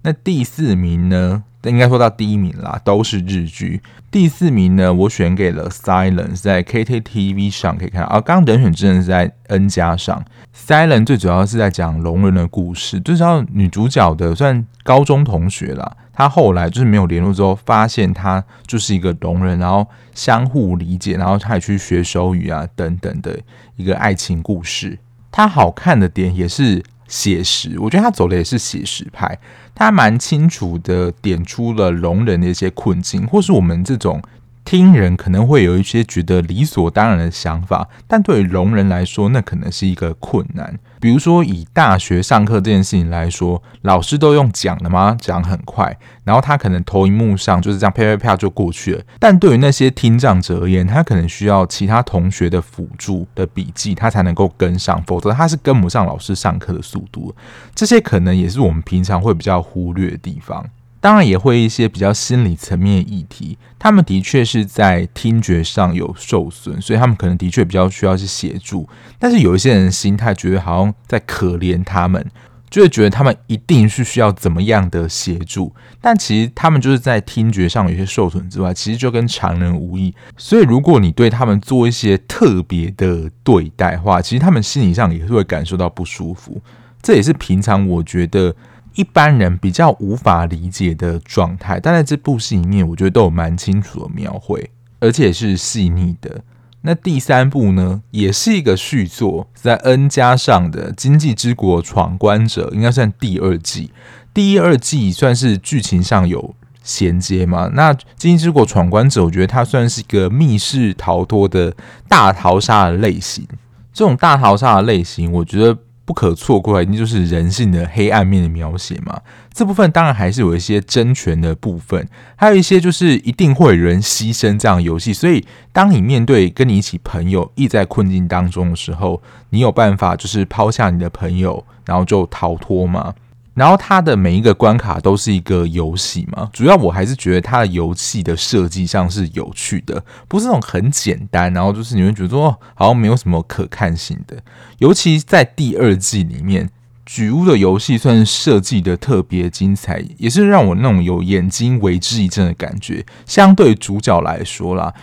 那第四名呢？应该说到第一名啦，都是日剧。第四名呢，我选给了《Silence》，在 KTTV 上可以看到。而刚刚人选之人是在 N 加上，《Silence》最主要是在讲聋人的故事。最主要女主角的算高中同学啦，她后来就是没有联络之后，发现她就是一个聋人，然后相互理解，然后她也去学手语啊等等的一个爱情故事。她好看的点也是。写实，我觉得他走的也是写实派，他蛮清楚的点出了聋人的一些困境，或是我们这种。听人可能会有一些觉得理所当然的想法，但对于聋人来说，那可能是一个困难。比如说，以大学上课这件事情来说，老师都用讲的吗？讲很快，然后他可能投萤幕上就是这样啪啪啪就过去了。但对于那些听障者而言，他可能需要其他同学的辅助的笔记，他才能够跟上，否则他是跟不上老师上课的速度。这些可能也是我们平常会比较忽略的地方。当然也会一些比较心理层面的议题，他们的确是在听觉上有受损，所以他们可能的确比较需要去协助。但是有一些人心态觉得好像在可怜他们，就会觉得他们一定是需要怎么样的协助。但其实他们就是在听觉上有些受损之外，其实就跟常人无异。所以如果你对他们做一些特别的对待话，其实他们心理上也是会感受到不舒服。这也是平常我觉得。一般人比较无法理解的状态，但在这部戏里面，我觉得都有蛮清楚的描绘，而且是细腻的。那第三部呢，也是一个续作，在 N 加上的《经济之国闯关者》，应该算第二季。第一、二季算是剧情上有衔接嘛？那《经济之国闯关者》，我觉得它算是一个密室逃脱的大逃杀的类型。这种大逃杀的类型，我觉得。不可错过，一定就是人性的黑暗面的描写嘛。这部分当然还是有一些争权的部分，还有一些就是一定会有人牺牲这样的游戏。所以，当你面对跟你一起朋友亦在困境当中的时候，你有办法就是抛下你的朋友，然后就逃脱吗？然后它的每一个关卡都是一个游戏嘛，主要我还是觉得它的游戏的设计上是有趣的，不是那种很简单，然后就是你会觉得说好像没有什么可看性的。尤其在第二季里面，举屋的游戏算是设计的特别精彩，也是让我那种有眼睛为之一振的感觉。相对主角来说啦。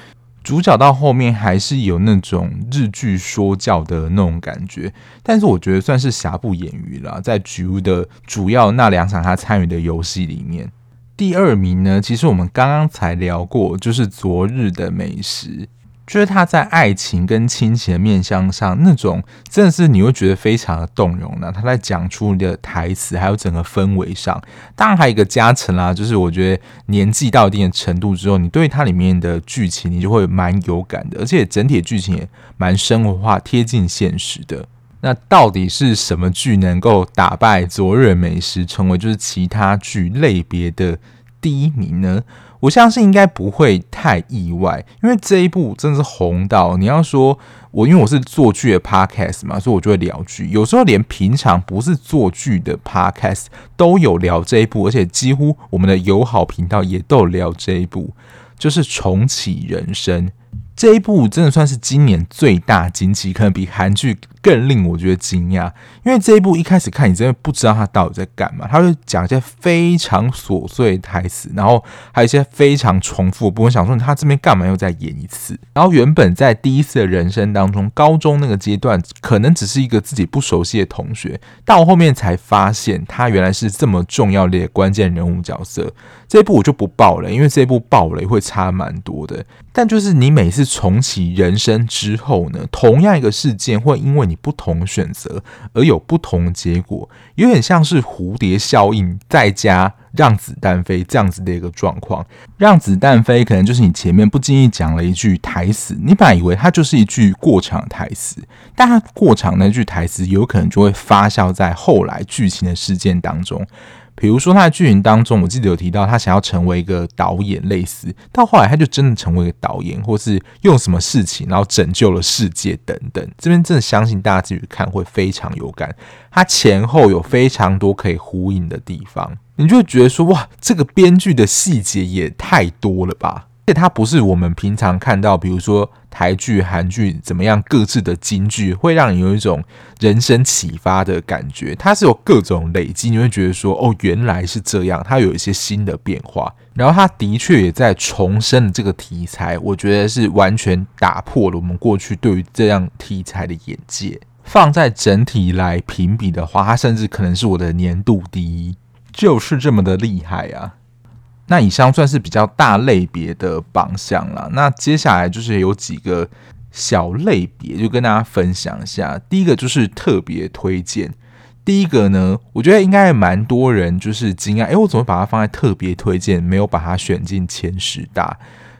主角到后面还是有那种日剧说教的那种感觉，但是我觉得算是瑕不掩瑜了。在局屋的主要那两场他参与的游戏里面，第二名呢，其实我们刚刚才聊过，就是昨日的美食。就是他在爱情跟亲情的面向上，那种真的是你会觉得非常的动容呢。他在讲出你的台词，还有整个氛围上，当然还有一个加成啦，就是我觉得年纪到一定的程度之后，你对它里面的剧情你就会蛮有感的，而且整体的剧情也蛮生活化、贴近现实的。那到底是什么剧能够打败《昨日美食》，成为就是其他剧类别的第一名呢？我相信应该不会太意外，因为这一部真的是红到你要说我，因为我是做剧的 podcast 嘛，所以我就会聊剧。有时候连平常不是做剧的 podcast 都有聊这一部，而且几乎我们的友好频道也都有聊这一部，就是重启人生这一部，真的算是今年最大惊喜，可能比韩剧更令我觉得惊讶，因为这一部一开始看你真的不知道他到底在干嘛，他会讲一些非常琐碎的台词，然后还有一些非常重复。不过想说他这边干嘛又再演一次？然后原本在第一次的人生当中，高中那个阶段可能只是一个自己不熟悉的同学，到后面才发现他原来是这么重要的关键人物角色。这一部我就不爆了，因为这一部爆雷会差蛮多的。但就是你每次重启人生之后呢，同样一个事件会因为你不同选择而有不同结果，有点像是蝴蝶效应再加让子弹飞这样子的一个状况。让子弹飞可能就是你前面不经意讲了一句台词，你本来以为它就是一句过场台词，但它过场那句台词有可能就会发酵在后来剧情的事件当中。比如说他在剧情当中，我记得有提到他想要成为一个导演，类似到后来他就真的成为一个导演，或是用什么事情然后拯救了世界等等。这边真的相信大家自己看会非常有感，他前后有非常多可以呼应的地方，你就会觉得说哇，这个编剧的细节也太多了吧。它不是我们平常看到，比如说台剧、韩剧怎么样各自的金句，会让你有一种人生启发的感觉。它是有各种累积，你会觉得说，哦，原来是这样。它有一些新的变化，然后它的确也在重申了这个题材。我觉得是完全打破了我们过去对于这样题材的眼界。放在整体来评比的话，它甚至可能是我的年度第一，就是这么的厉害啊！那以上算是比较大类别的榜项了。那接下来就是有几个小类别，就跟大家分享一下。第一个就是特别推荐。第一个呢，我觉得应该蛮多人就是惊讶，哎，我怎么把它放在特别推荐，没有把它选进前十大？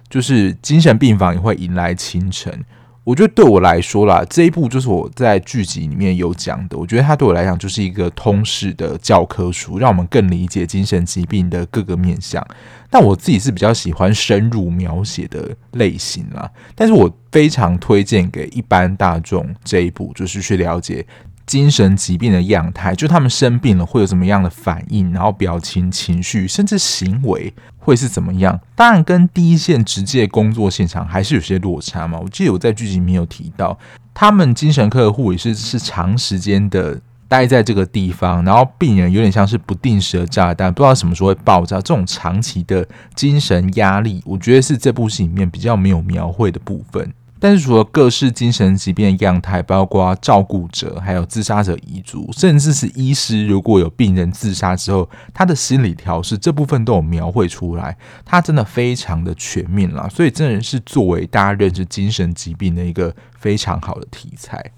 就是精神病房也会迎来清晨。我觉得对我来说啦，这一部就是我在剧集里面有讲的。我觉得它对我来讲就是一个通识的教科书，让我们更理解精神疾病的各个面向。但我自己是比较喜欢深入描写的类型啦，但是我非常推荐给一般大众这一部，就是去了解。精神疾病的样态，就他们生病了会有什么样的反应，然后表情、情绪，甚至行为会是怎么样？当然，跟第一线直接工作现场还是有些落差嘛。我记得我在剧集里面有提到，他们精神科的护理师是长时间的待在这个地方，然后病人有点像是不定时的炸弹，不知道什么时候会爆炸。这种长期的精神压力，我觉得是这部戏里面比较没有描绘的部分。但是除了各式精神疾病的样态，包括照顾者、还有自杀者遗族，甚至是医师，如果有病人自杀之后，他的心理调试这部分都有描绘出来，他真的非常的全面了，所以真的是作为大家认识精神疾病的一个非常好的题材。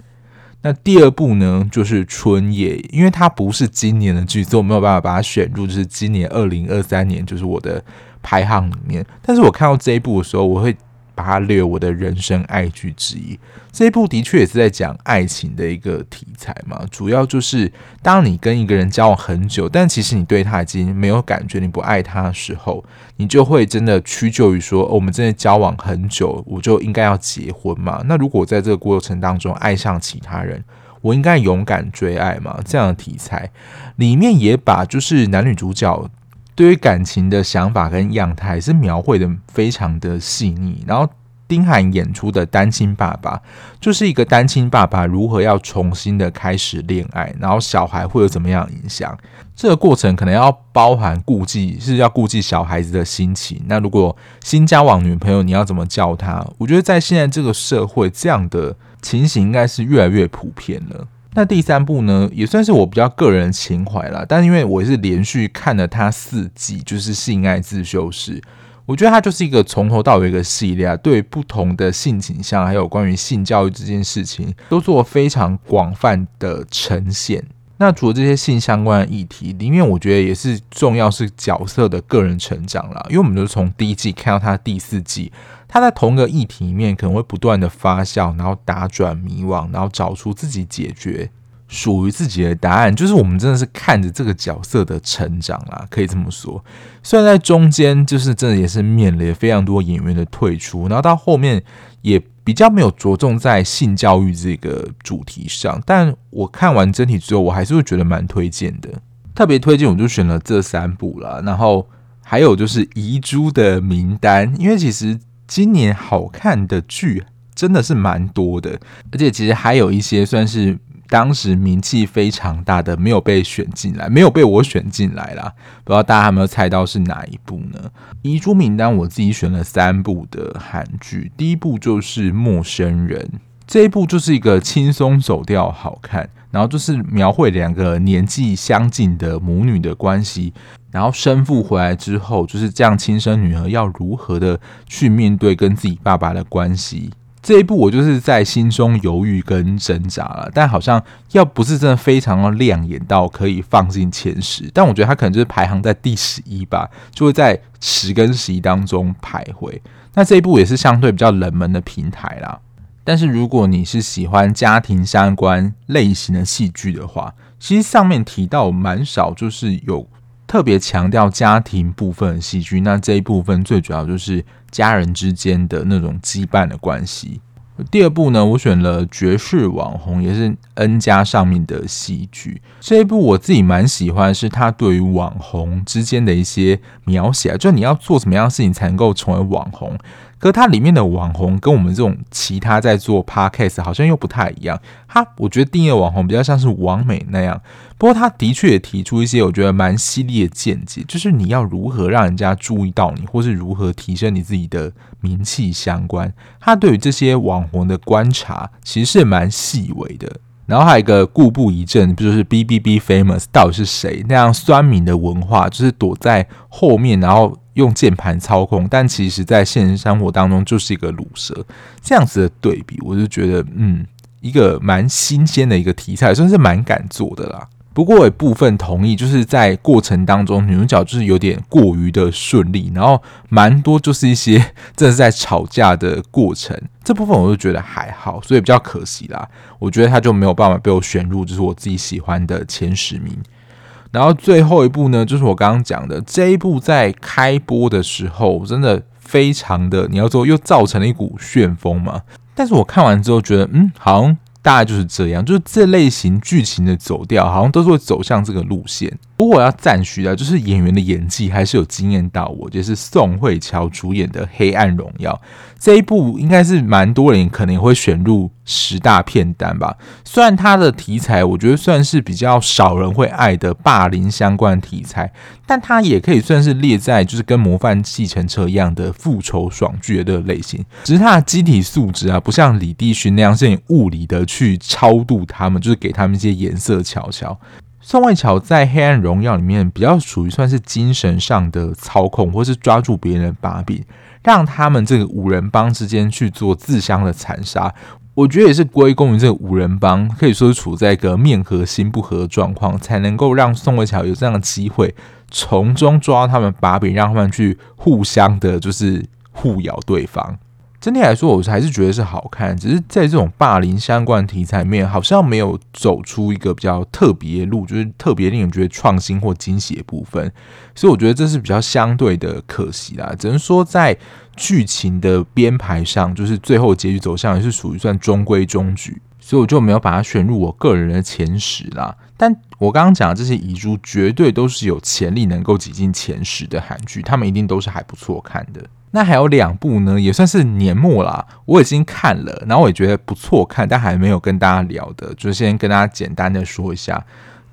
那第二部呢，就是《春夜》，因为它不是今年的剧，所以我没有办法把它选入，就是今年二零二三年就是我的排行里面。但是我看到这一部的时候，我会。把它列为我的人生爱剧之一。这一部的确也是在讲爱情的一个题材嘛，主要就是当你跟一个人交往很久，但其实你对他已经没有感觉，你不爱他的时候，你就会真的屈就于说，我们真的交往很久，我就应该要结婚嘛。那如果在这个过程当中爱上其他人，我应该勇敢追爱嘛？这样的题材里面也把就是男女主角。对于感情的想法跟样态是描绘的非常的细腻，然后丁涵演出的单亲爸爸就是一个单亲爸爸如何要重新的开始恋爱，然后小孩会有怎么样影响？这个过程可能要包含顾忌，是要顾忌小孩子的心情。那如果新交往女朋友，你要怎么教他？我觉得在现在这个社会，这样的情形应该是越来越普遍了。那第三部呢，也算是我比较个人情怀啦，但因为我是连续看了它四季，就是《性爱自修室》，我觉得它就是一个从头到尾一个系列啊，对不同的性倾向，还有关于性教育这件事情，都做非常广泛的呈现。那除了这些性相关的议题，里面我觉得也是重要是角色的个人成长啦，因为我们都是从第一季看到他第四季，他在同一个议题里面可能会不断的发酵，然后打转迷惘，然后找出自己解决属于自己的答案，就是我们真的是看着这个角色的成长啦，可以这么说。虽然在中间就是真的也是面临非常多演员的退出，然后到后面也。比较没有着重在性教育这个主题上，但我看完整体之后，我还是会觉得蛮推荐的。特别推荐，我就选了这三部了。然后还有就是遗珠的名单，因为其实今年好看的剧真的是蛮多的，而且其实还有一些算是当时名气非常大的，没有被选进来，没有被我选进来啦。不知道大家有没有猜到是哪一部呢？遗珠名单我自己选了三部的韩剧，第一部就是《陌生人》。这一部就是一个轻松走调，好看，然后就是描绘两个年纪相近的母女的关系，然后生父回来之后，就是这样亲生女儿要如何的去面对跟自己爸爸的关系。这一部我就是在心中犹豫跟挣扎了，但好像要不是真的非常亮眼到可以放进前十，但我觉得它可能就是排行在第十一吧，就会在十跟十一当中徘徊。那这一部也是相对比较冷门的平台啦。但是如果你是喜欢家庭相关类型的戏剧的话，其实上面提到蛮少，就是有特别强调家庭部分的戏剧。那这一部分最主要就是家人之间的那种羁绊的关系。第二部呢，我选了《爵士网红》，也是 N 加上面的戏剧。这一部我自己蛮喜欢，是他对于网红之间的一些描写，就你要做什么样的事情才能够成为网红。可是它里面的网红跟我们这种其他在做 podcast 好像又不太一样。他我觉得定义网红比较像是王美那样，不过他的确也提出一些我觉得蛮犀利的见解，就是你要如何让人家注意到你，或是如何提升你自己的名气相关。他对于这些网红的观察其实是蛮细微的。然后还有一个故布疑阵，就是 B B B Famous 到底是谁？那样酸民的文化就是躲在后面，然后。用键盘操控，但其实，在现实生活当中就是一个卤蛇。这样子的对比，我就觉得，嗯，一个蛮新鲜的一个题材，算是蛮敢做的啦。不过，我也部分同意，就是在过程当中，女主角就是有点过于的顺利，然后蛮多就是一些真的是在吵架的过程。这部分我就觉得还好，所以比较可惜啦。我觉得他就没有办法被我选入，就是我自己喜欢的前十名。然后最后一部呢，就是我刚刚讲的这一部，在开播的时候，真的非常的，你要说又造成了一股旋风嘛。但是我看完之后觉得，嗯，好像。大概就是这样，就是这类型剧情的走调，好像都是会走向这个路线。不过我要赞许的，就是演员的演技还是有惊艳到我。就是宋慧乔主演的《黑暗荣耀》这一部，应该是蛮多人可能会选入十大片单吧。虽然它的题材，我觉得算是比较少人会爱的霸凌相关题材，但它也可以算是列在就是跟《模范计程车》一样的复仇爽剧的类型。只是它的机体素质啊，不像李帝勋那样是很物理的去超度他们，就是给他们一些颜色瞧瞧。宋慧乔在《黑暗荣耀》里面比较属于算是精神上的操控，或是抓住别人的把柄，让他们这个五人帮之间去做自相的残杀。我觉得也是归功于这个五人帮可以说是处在一个面和心不和的状况，才能够让宋慧乔有这样的机会，从中抓他们把柄，让他们去互相的，就是互咬对方。整体来说，我还是觉得是好看，只是在这种霸凌相关题材里面，好像没有走出一个比较特别路，就是特别令人觉得创新或惊喜的部分，所以我觉得这是比较相对的可惜啦。只能说在剧情的编排上，就是最后结局走向也是属于算中规中矩，所以我就没有把它选入我个人的前十啦。但我刚刚讲的这些遗珠，绝对都是有潜力能够挤进前十的韩剧，他们一定都是还不错看的。那还有两部呢，也算是年末啦，我已经看了，然后我也觉得不错看，但还没有跟大家聊的，就先跟大家简单的说一下。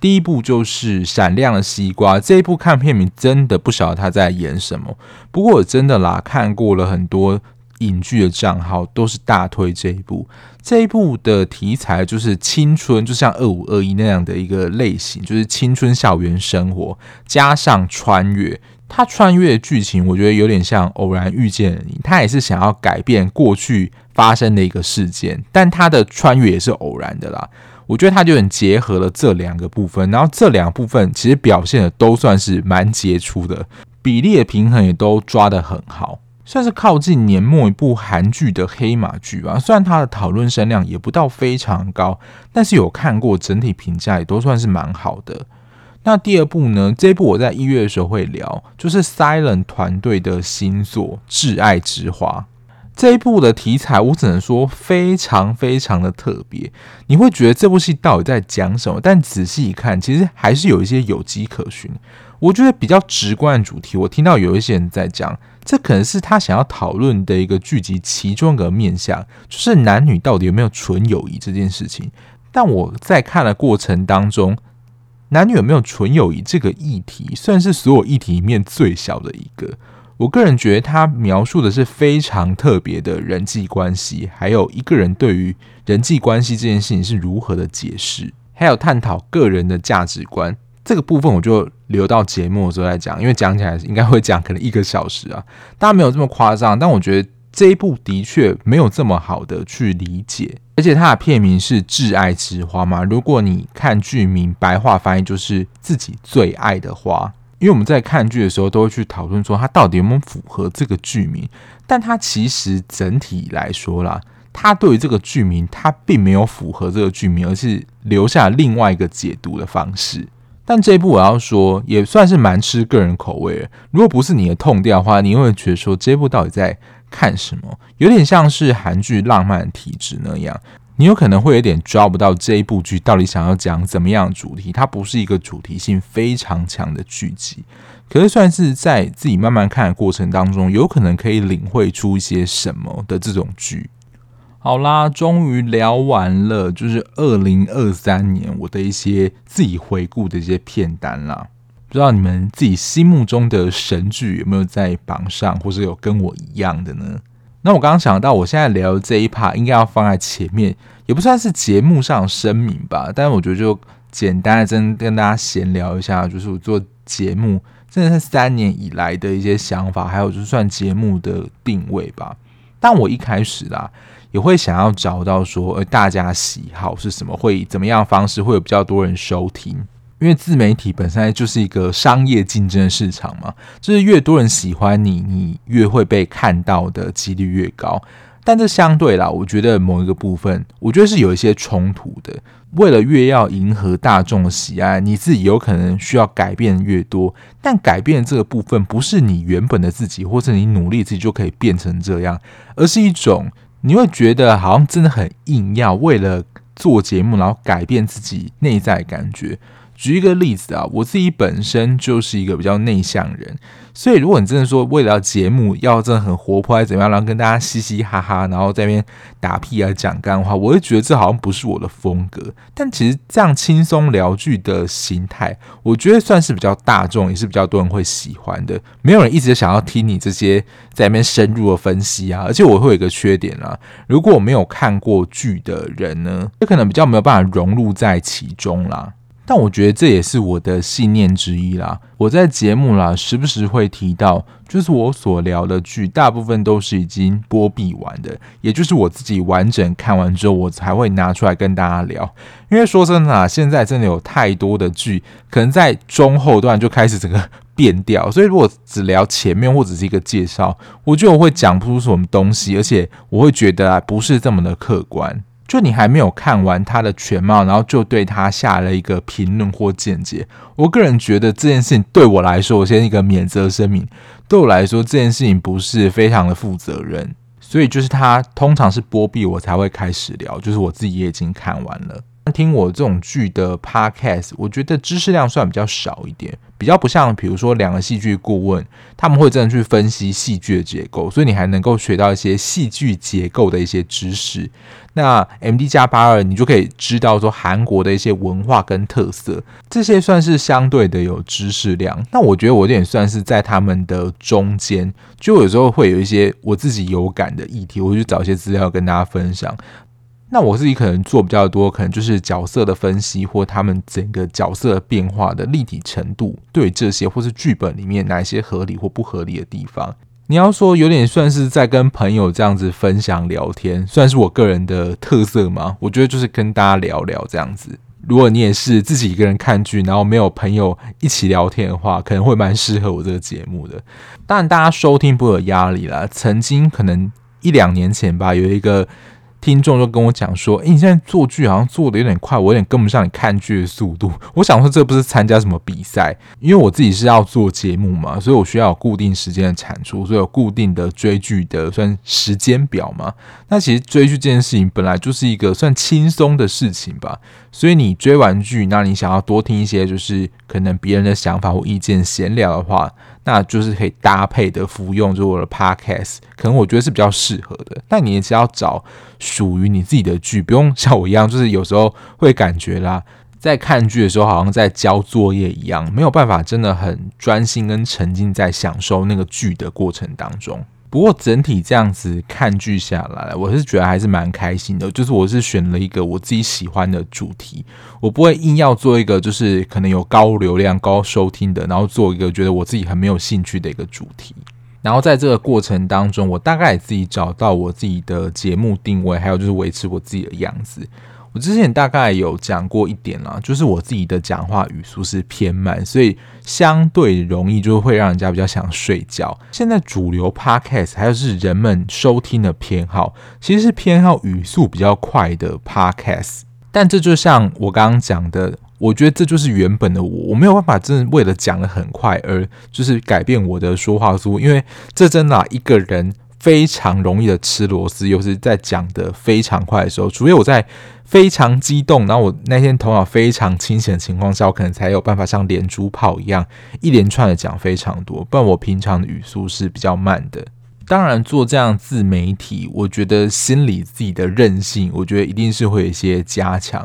第一部就是《闪亮的西瓜》，这一部看片名真的不晓得他在演什么，不过我真的啦，看过了很多影剧的账号都是大推这一部。这一部的题材就是青春，就像二五二一那样的一个类型，就是青春校园生活加上穿越。他穿越剧情，我觉得有点像偶然遇见了你。他也是想要改变过去发生的一个事件，但他的穿越也是偶然的啦。我觉得他就很结合了这两个部分，然后这两部分其实表现的都算是蛮杰出的，比例的平衡也都抓得很好，算是靠近年末一部韩剧的黑马剧吧。虽然它的讨论声量也不到非常高，但是有看过，整体评价也都算是蛮好的。那第二部呢？这一部我在一月的时候会聊，就是 Silent 团队的新作《挚爱之花》。这一部的题材，我只能说非常非常的特别。你会觉得这部戏到底在讲什么？但仔细一看，其实还是有一些有迹可循。我觉得比较直观的主题，我听到有一些人在讲，这可能是他想要讨论的一个剧集其中一个面向，就是男女到底有没有纯友谊这件事情。但我在看的过程当中，男女有没有纯友谊这个议题，算是所有议题里面最小的一个。我个人觉得，他描述的是非常特别的人际关系，还有一个人对于人际关系这件事情是如何的解释，还有探讨个人的价值观。这个部分我就留到节目的时候再讲，因为讲起来应该会讲可能一个小时啊，当然没有这么夸张。但我觉得这一部的确没有这么好的去理解，而且它的片名是《挚爱之花》嘛。如果你看剧名，白话翻译就是自己最爱的花。因为我们在看剧的时候都会去讨论说它到底有没有符合这个剧名，但它其实整体来说啦，它对于这个剧名它并没有符合这个剧名，而是留下另外一个解读的方式。但这一部我要说也算是蛮吃个人口味的。如果不是你的痛调的话，你会觉得说这一部到底在看什么？有点像是韩剧《浪漫体质》那样。你有可能会有点抓不到这一部剧到底想要讲怎么样的主题，它不是一个主题性非常强的剧集，可是算是在自己慢慢看的过程当中，有可能可以领会出一些什么的这种剧。好啦，终于聊完了，就是二零二三年我的一些自己回顾的一些片单啦。不知道你们自己心目中的神剧有没有在榜上，或是有跟我一样的呢？那我刚刚想到，我现在聊的这一 part 应该要放在前面，也不算是节目上声明吧，但是我觉得就简单的真跟大家闲聊一下，就是我做节目真的是三年以来的一些想法，还有就算节目的定位吧。但我一开始啦，也会想要找到说，呃，大家喜好是什么，会以怎么样方式会有比较多人收听。因为自媒体本身就是一个商业竞争市场嘛，就是越多人喜欢你，你越会被看到的几率越高。但这相对啦，我觉得某一个部分，我觉得是有一些冲突的。为了越要迎合大众的喜爱，你自己有可能需要改变越多。但改变这个部分，不是你原本的自己，或是你努力自己就可以变成这样，而是一种你会觉得好像真的很硬要为了做节目，然后改变自己内在感觉。举一个例子啊，我自己本身就是一个比较内向人，所以如果你真的说为了节目要真的很活泼，还怎么样，然后跟大家嘻嘻哈哈，然后在那边打屁啊讲干话，我会觉得这好像不是我的风格。但其实这样轻松聊剧的形态，我觉得算是比较大众，也是比较多人会喜欢的。没有人一直想要听你这些在那边深入的分析啊。而且我会有一个缺点啊，如果我没有看过剧的人呢，就可能比较没有办法融入在其中啦。但我觉得这也是我的信念之一啦。我在节目啦，时不时会提到，就是我所聊的剧，大部分都是已经播毕完的，也就是我自己完整看完之后，我才会拿出来跟大家聊。因为说真的啊，现在真的有太多的剧，可能在中后段就开始整个变调，所以如果只聊前面或者是一个介绍，我觉得我会讲不出什么东西，而且我会觉得啊，不是这么的客观。就你还没有看完他的全貌，然后就对他下了一个评论或见解。我个人觉得这件事情对我来说，我先一个免责声明，对我来说这件事情不是非常的负责任。所以就是他通常是波比我才会开始聊，就是我自己也已经看完了。听我这种剧的 podcast，我觉得知识量算比较少一点，比较不像比如说两个戏剧顾问，他们会真的去分析戏剧的结构，所以你还能够学到一些戏剧结构的一些知识。那 MD 加八二，你就可以知道说韩国的一些文化跟特色，这些算是相对的有知识量。那我觉得我有点算是在他们的中间，就有时候会有一些我自己有感的议题，我会去找一些资料跟大家分享。那我自己可能做比较多，可能就是角色的分析，或他们整个角色变化的立体程度，对这些或是剧本里面哪些合理或不合理的地方，你要说有点算是在跟朋友这样子分享聊天，算是我个人的特色吗？我觉得就是跟大家聊聊这样子。如果你也是自己一个人看剧，然后没有朋友一起聊天的话，可能会蛮适合我这个节目的。当然，大家收听不会有压力啦。曾经可能一两年前吧，有一个。听众就跟我讲说：“诶，你现在做剧好像做的有点快，我有点跟不上你看剧的速度。”我想说，这不是参加什么比赛，因为我自己是要做节目嘛，所以我需要有固定时间的产出，所以有固定的追剧的算时间表嘛。那其实追剧这件事情本来就是一个算轻松的事情吧，所以你追完剧，那你想要多听一些就是可能别人的想法或意见闲聊的话。那就是可以搭配的服用，就我的 podcast，可能我觉得是比较适合的。但你也是要找属于你自己的剧，不用像我一样，就是有时候会感觉啦，在看剧的时候好像在交作业一样，没有办法真的很专心跟沉浸在享受那个剧的过程当中。不过整体这样子看剧下来，我是觉得还是蛮开心的。就是我是选了一个我自己喜欢的主题，我不会硬要做一个就是可能有高流量、高收听的，然后做一个觉得我自己很没有兴趣的一个主题。然后在这个过程当中，我大概自己找到我自己的节目定位，还有就是维持我自己的样子。我之前大概有讲过一点啦，就是我自己的讲话语速是偏慢，所以相对容易就会让人家比较想睡觉。现在主流 podcast 还有是人们收听的偏好，其实是偏好语速比较快的 podcast。但这就像我刚刚讲的，我觉得这就是原本的我，我没有办法真的为了讲的很快而就是改变我的说话速度，因为这真的，一个人非常容易的吃螺丝，又是在讲得非常快的时候，除非我在。非常激动，然后我那天头脑非常清醒的情况下，我可能才有办法像连珠炮一样一连串的讲非常多。不然我平常的语速是比较慢的。当然，做这样自媒体，我觉得心里自己的韧性，我觉得一定是会有一些加强。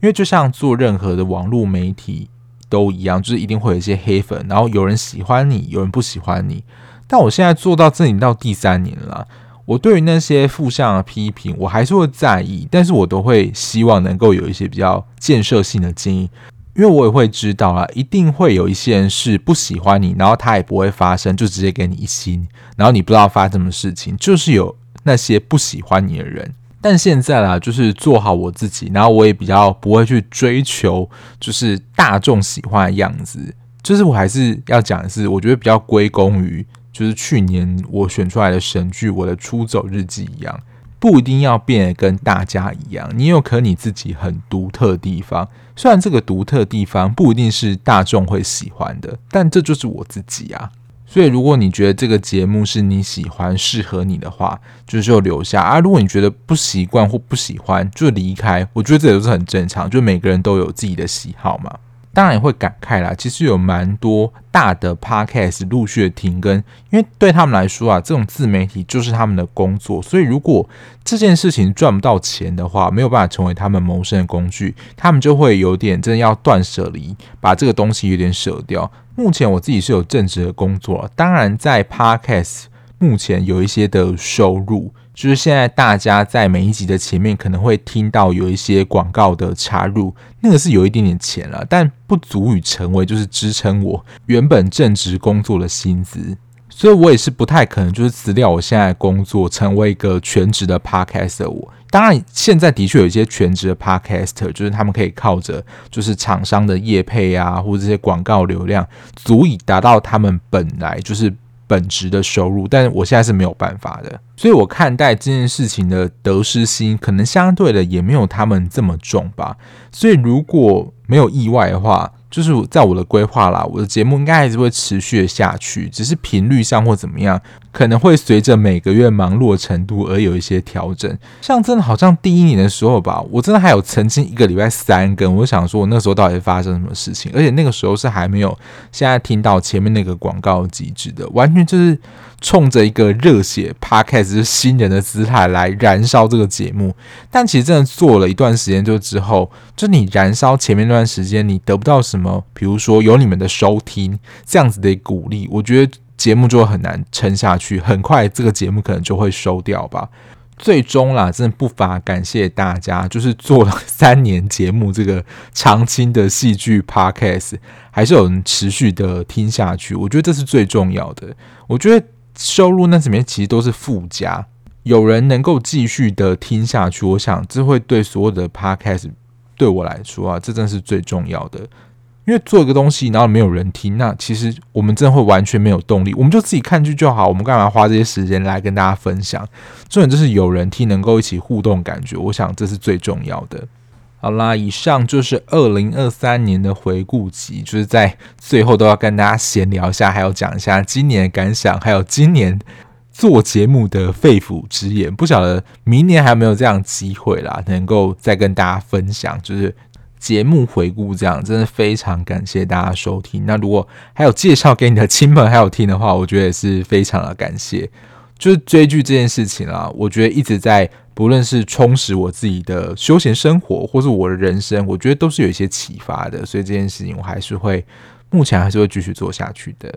因为就像做任何的网络媒体都一样，就是一定会有一些黑粉，然后有人喜欢你，有人不喜欢你。但我现在做到这里到第三年了。我对于那些负向的批评，我还是会在意，但是我都会希望能够有一些比较建设性的建议，因为我也会知道啊，一定会有一些人是不喜欢你，然后他也不会发声，就直接给你一星，然后你不知道发生什么事情，就是有那些不喜欢你的人。但现在啦，就是做好我自己，然后我也比较不会去追求，就是大众喜欢的样子，就是我还是要讲的是，我觉得比较归功于。就是去年我选出来的神剧《我的出走日记》一样，不一定要变得跟大家一样，你有可你自己很独特的地方。虽然这个独特地方不一定是大众会喜欢的，但这就是我自己啊。所以如果你觉得这个节目是你喜欢、适合你的话，就就留下啊。如果你觉得不习惯或不喜欢，就离开。我觉得这也是很正常，就每个人都有自己的喜好嘛。当然也会感慨啦，其实有蛮多大的 podcast 陆续的停更，因为对他们来说啊，这种自媒体就是他们的工作，所以如果这件事情赚不到钱的话，没有办法成为他们谋生的工具，他们就会有点真的要断舍离，把这个东西有点舍掉。目前我自己是有正职的工作，当然在 podcast 目前有一些的收入。就是现在，大家在每一集的前面可能会听到有一些广告的插入，那个是有一点点钱了，但不足以成为就是支撑我原本正职工作的薪资，所以我也是不太可能就是辞掉我现在工作，成为一个全职的 podcaster。我当然现在的确有一些全职的 podcaster，就是他们可以靠着就是厂商的业配啊，或者这些广告流量，足以达到他们本来就是。本职的收入，但是我现在是没有办法的，所以我看待这件事情的得失心，可能相对的也没有他们这么重吧。所以如果没有意外的话，就是在我的规划啦，我的节目应该还是会持续的下去，只是频率上或怎么样，可能会随着每个月忙碌的程度而有一些调整。像真的好像第一年的时候吧，我真的还有曾经一个礼拜三更，我就想说我那时候到底发生什么事情，而且那个时候是还没有现在听到前面那个广告机制的，完全就是。冲着一个热血 podcast 就是新人的姿态来燃烧这个节目，但其实真的做了一段时间就之后，就你燃烧前面那段时间，你得不到什么，比如说有你们的收听这样子的鼓励，我觉得节目就很难撑下去，很快这个节目可能就会收掉吧。最终啦，真的不乏感谢大家，就是做了三年节目这个长青的戏剧 podcast，还是有人持续的听下去，我觉得这是最重要的。我觉得。收入那里面其实都是附加，有人能够继续的听下去，我想这会对所有的 podcast 对我来说啊，这真是最重要的。因为做一个东西，然后没有人听，那其实我们真的会完全没有动力。我们就自己看剧就好，我们干嘛花这些时间来跟大家分享？重点就是有人听，能够一起互动，感觉我想这是最重要的。好啦，以上就是二零二三年的回顾集，就是在最后都要跟大家闲聊一下，还要讲一下今年的感想，还有今年做节目的肺腑之言。不晓得明年还有没有这样机会啦，能够再跟大家分享，就是节目回顾，这样真的非常感谢大家收听。那如果还有介绍给你的亲朋好友听的话，我觉得也是非常的感谢。就是追剧这件事情啊，我觉得一直在不论是充实我自己的休闲生活，或是我的人生，我觉得都是有一些启发的。所以这件事情我还是会，目前还是会继续做下去的。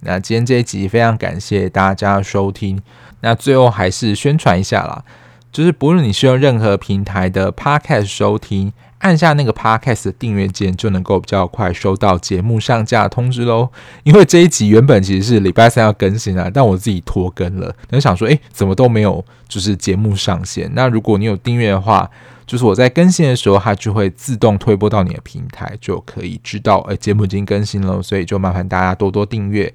那今天这一集非常感谢大家收听。那最后还是宣传一下啦。就是不论你是用任何平台的 Podcast 收听，按下那个 Podcast 的订阅键，就能够比较快收到节目上架的通知喽。因为这一集原本其实是礼拜三要更新啊，但我自己拖更了。那想说，诶，怎么都没有就是节目上线？那如果你有订阅的话，就是我在更新的时候，它就会自动推播到你的平台，就可以知道，诶，节目已经更新了。所以就麻烦大家多多订阅。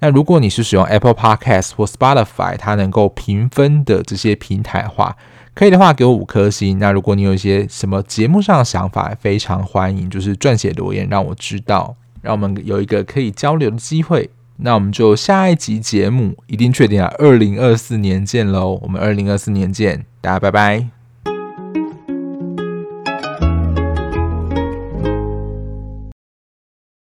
那如果你是使用 Apple Podcast 或 Spotify，它能够评分的这些平台的话，可以的话给我五颗星。那如果你有一些什么节目上的想法，非常欢迎，就是撰写留言让我知道，让我们有一个可以交流的机会。那我们就下一集节目一定确定啊，二零二四年见喽！我们二零二四年见，大家拜拜。